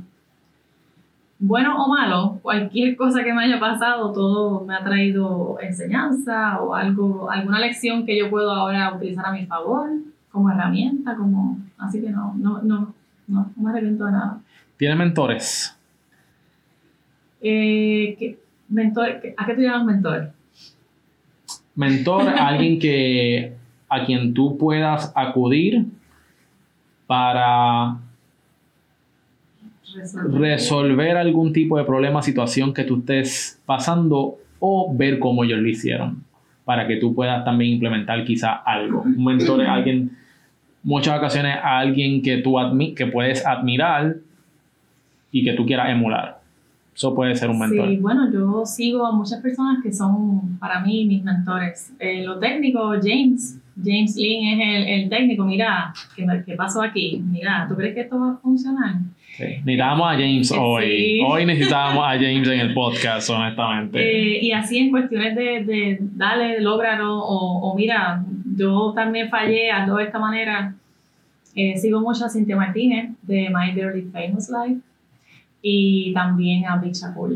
bueno o malo, cualquier cosa que me haya pasado, todo me ha traído enseñanza o algo, alguna lección que yo puedo ahora utilizar a mi favor como herramienta, como así que no, no, no, no, no me arrepiento de nada. ¿Tienes mentores? Eh, ¿qué- mentor, ¿A qué tú llamas mentor? Mentor, (laughs) alguien que a quien tú puedas acudir para Resolver. resolver algún tipo de problema, situación que tú estés pasando o ver cómo ellos lo hicieron para que tú puedas también implementar quizá algo. Un mentor es alguien, muchas ocasiones a alguien que tú admi que puedes admirar y que tú quieras emular. Eso puede ser un mentor. Sí, bueno, yo sigo a muchas personas que son para mí mis mentores. Eh, lo técnico, James. James Lin es el, el técnico. Mira, ¿qué, ¿qué pasó aquí? Mira, ¿tú crees que esto va a funcionar? Sí. Necesitábamos a James Sí. hoy. Hoy necesitábamos a James en el podcast, honestamente. Eh, y así en cuestiones de, de dale, lógralo, o, o mira, yo también fallé, hazlo de esta manera. Eh, sigo mucho a Cintia Martínez de My Barely Famous Life y también a Shakur.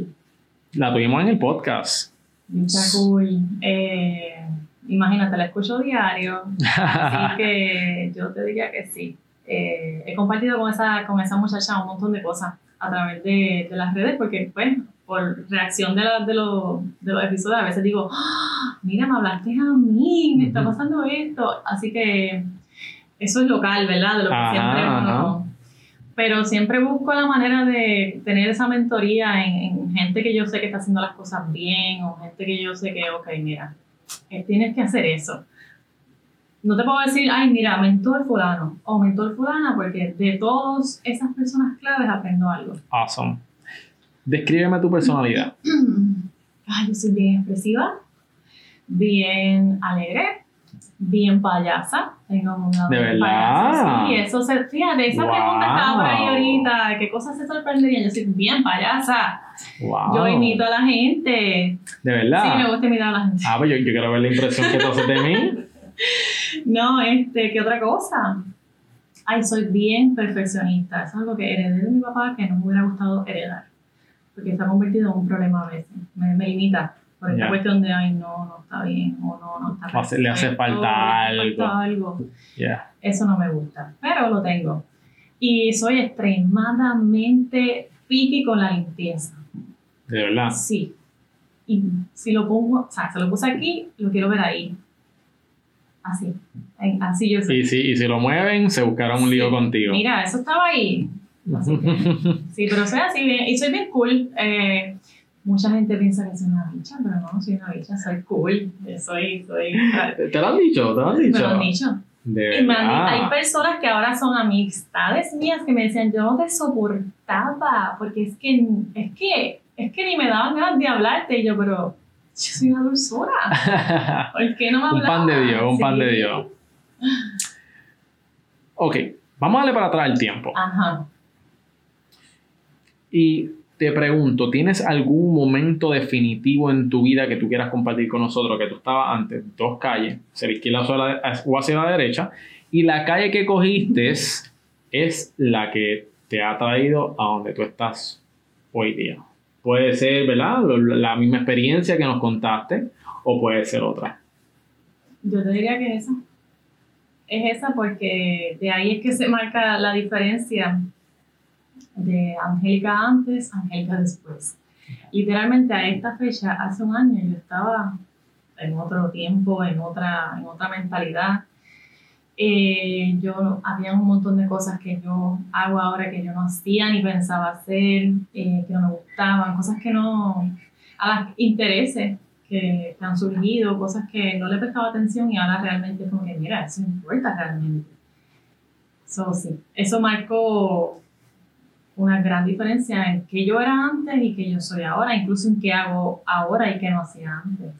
La tuvimos en el podcast. Shakur, eh, imagínate, la escucho diario, así (laughs) que yo te diría que sí. Eh, he compartido con esa, con esa muchacha un montón de cosas a través de, de las redes porque, pues, por reacción de, la- de, los, de los episodios, a veces digo, "Ah, mira, me hablaste a mí, me está pasando esto. Así que eso es local, ¿verdad? De lo que Ajá, siempre uno... Pero siempre busco la manera de tener esa mentoría en, en gente que yo sé que está haciendo las cosas bien o gente que yo sé que, ok, mira, eh, tienes que hacer eso. No te puedo decir, ay, mira, mentor fulano o mentor fulana, porque de todas esas personas claves aprendo algo. Awesome. Descríbeme tu personalidad. (clears throat) Ay, yo soy bien expresiva, bien alegre, bien payasa. Tengo una ¿De verdad? payasa. Sí, eso se, fíjate, esa Wow. pregunta estaba por ahí ahorita, ¿de qué cosas se sorprenderían? Yo soy bien payasa. Wow. Yo imito a la gente. ¿De verdad? Sí, me gusta imitar a la gente. Ah, pues yo, yo quiero ver la impresión que tú haces de mí. (laughs) No, este, ¿qué otra cosa? Ay, soy bien perfeccionista. Es algo que heredé de mi papá que no me hubiera gustado heredar. Porque se ha convertido en un problema a veces. Me, me limita por esta Ya. cuestión de, ay, no, no está bien, o no, no está hace- le hace falta le hace falta algo. Yeah. Eso no me gusta, pero lo tengo. Y soy extremadamente picky con la limpieza. De verdad. Sí. Y si lo pongo, o sea, se lo puse aquí, lo quiero ver ahí. Así. Así yo soy. Y si, y si lo mueven, se buscaron un lío Sí. contigo. Mira, eso estaba ahí. (laughs) Así que, sí, pero soy así bien, y soy bien cool. Eh, mucha gente piensa que soy una bicha, pero no, soy una bicha, soy cool. Soy, soy. (laughs) ¿Te lo han dicho? ¿Te lo han dicho? Me lo han dicho. De Y verdad. hay personas que ahora son amistades mías que me decían, yo no te soportaba, porque es que, es que, es que ni me daban ganas de hablarte. Y yo, pero yo soy una dulzura. (laughs) ¿Por qué no me un pan de hablabas? Dios, un pan de Dios. Ok, vamos a darle para atrás el tiempo. Ajá. Y te pregunto, ¿tienes algún momento definitivo en tu vida que tú quieras compartir con nosotros? Que tú estabas antes, dos calles, hacia la izquierda o hacia la- derecha, y la calle que cogiste es la que te ha traído a donde tú estás hoy día. Puede ser, ¿verdad? La misma experiencia que nos contaste, o puede ser otra. Yo te diría que esa. Es esa porque de ahí es que se marca la diferencia de Angélica antes, Angélica después. Literalmente a esta fecha, hace un año, yo estaba en otro tiempo, en otra, en otra mentalidad. Eh, yo había un montón de cosas que yo hago ahora que yo no hacía ni pensaba hacer, eh, que no me gustaban, cosas que no, a las intereses que, que han surgido, cosas que no le prestaba atención y ahora realmente como que, mira, eso importa realmente. So, sí, eso marcó una gran diferencia en qué yo era antes y qué yo soy ahora, incluso en qué hago ahora y qué no hacía antes.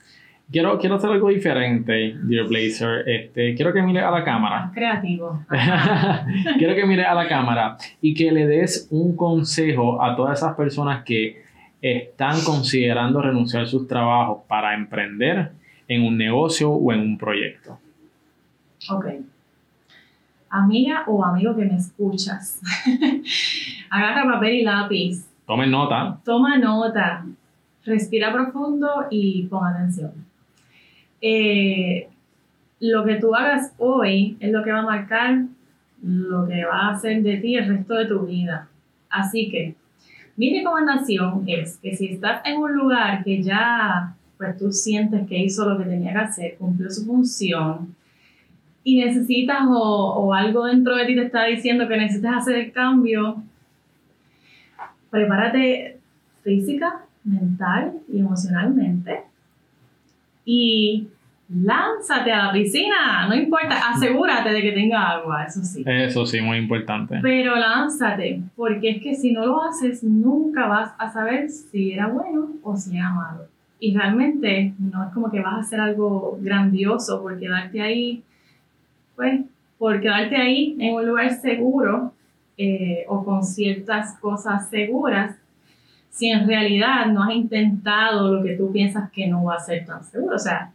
Quiero, quiero hacer algo diferente, Dear Blazer. Este, quiero que mire a la cámara. Creativo. (laughs) quiero que mire a la cámara y que le des un consejo a todas esas personas que están considerando renunciar a sus trabajos para emprender en un negocio o en un proyecto. Ok. Amiga o amigo que me escuchas, (laughs) agarra papel y lápiz. Tomen nota. Toma nota. Respira profundo y pon atención. Eh, lo que tú hagas hoy es lo que va a marcar lo que va a hacer de ti el resto de tu vida. Así que mi recomendación es que si estás en un lugar que ya pues tú sientes que hizo lo que tenía que hacer, cumplió su función y necesitas o, o algo dentro de ti te está diciendo que necesitas hacer el cambio, prepárate física, mental y emocionalmente y lánzate a la piscina, no importa, asegúrate de que tenga agua, eso sí. Eso sí, muy importante. Pero lánzate, porque es que si no lo haces, nunca vas a saber si era bueno o si era malo. Y realmente no es como que vas a hacer algo grandioso por quedarte ahí, pues, por quedarte ahí en un lugar seguro eh, o con ciertas cosas seguras, si en realidad no has intentado lo que tú piensas que no va a ser tan seguro. O sea,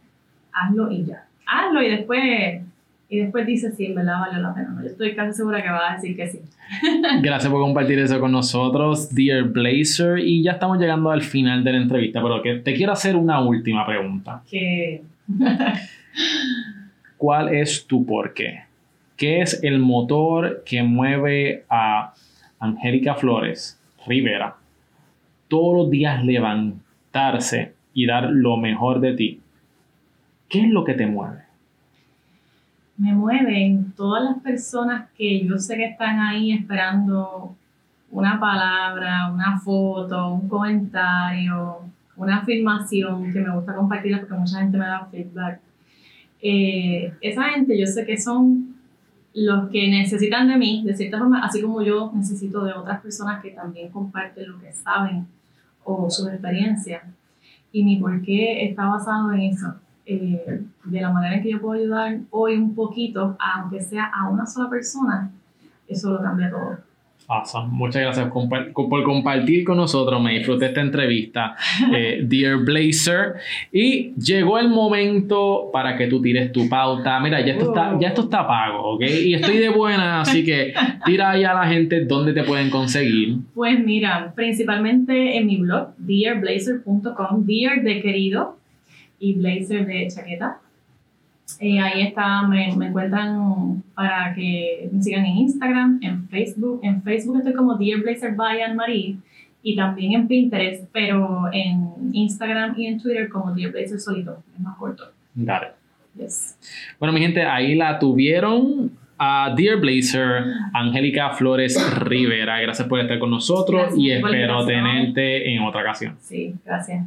hazlo y ya. Hazlo y después, y después dices si en verdad vale la pena. Yo estoy casi segura que va a decir que sí. (laughs) Gracias por compartir eso con nosotros, Dear Blazer. Y ya estamos llegando al final de la entrevista, pero que te quiero hacer una última pregunta. Que... (laughs) ¿Cuál es tu por qué? ¿Qué es el motor que mueve a Angélica Flores Rivera todos los días levantarse y dar lo mejor de ti, ¿qué es lo que te mueve? Me mueven todas las personas que yo sé que están ahí esperando una palabra, una foto, un comentario, una afirmación que me gusta compartirla porque mucha gente me da feedback. Eh, esa gente yo sé que son los que necesitan de mí, de cierta forma, así como yo necesito de otras personas que también comparten lo que saben o sus experiencias. Y mi por qué está basado en eso. Eh, de la manera en que yo puedo ayudar hoy un poquito, aunque sea a una sola persona, eso lo cambia todo. Muchas gracias por compartir con nosotros. Me disfruté esta entrevista, eh, (laughs) Dear Blazer. Y llegó el momento para que tú tires tu pauta. Mira, ya esto, está, ya esto está pago, ¿ok? Y estoy de buena, así que tira ahí a la gente dónde te pueden conseguir. Pues mira, principalmente en mi blog, dearblazer.com, Dear de querido y Blazer de chaqueta. Eh, ahí está, me, me, encuentran para que me sigan en Instagram, en Facebook. En Facebook estoy como Dear Blazer by Anne Marie y también en Pinterest, pero en Instagram y en Twitter como Dear Blazer solito, es más corto. Dale. Yes. Bueno, mi gente, ahí la tuvieron a Dear Blazer, Angélica Flores Rivera. Gracias por estar con nosotros y espero tenerte en otra ocasión. Sí, gracias.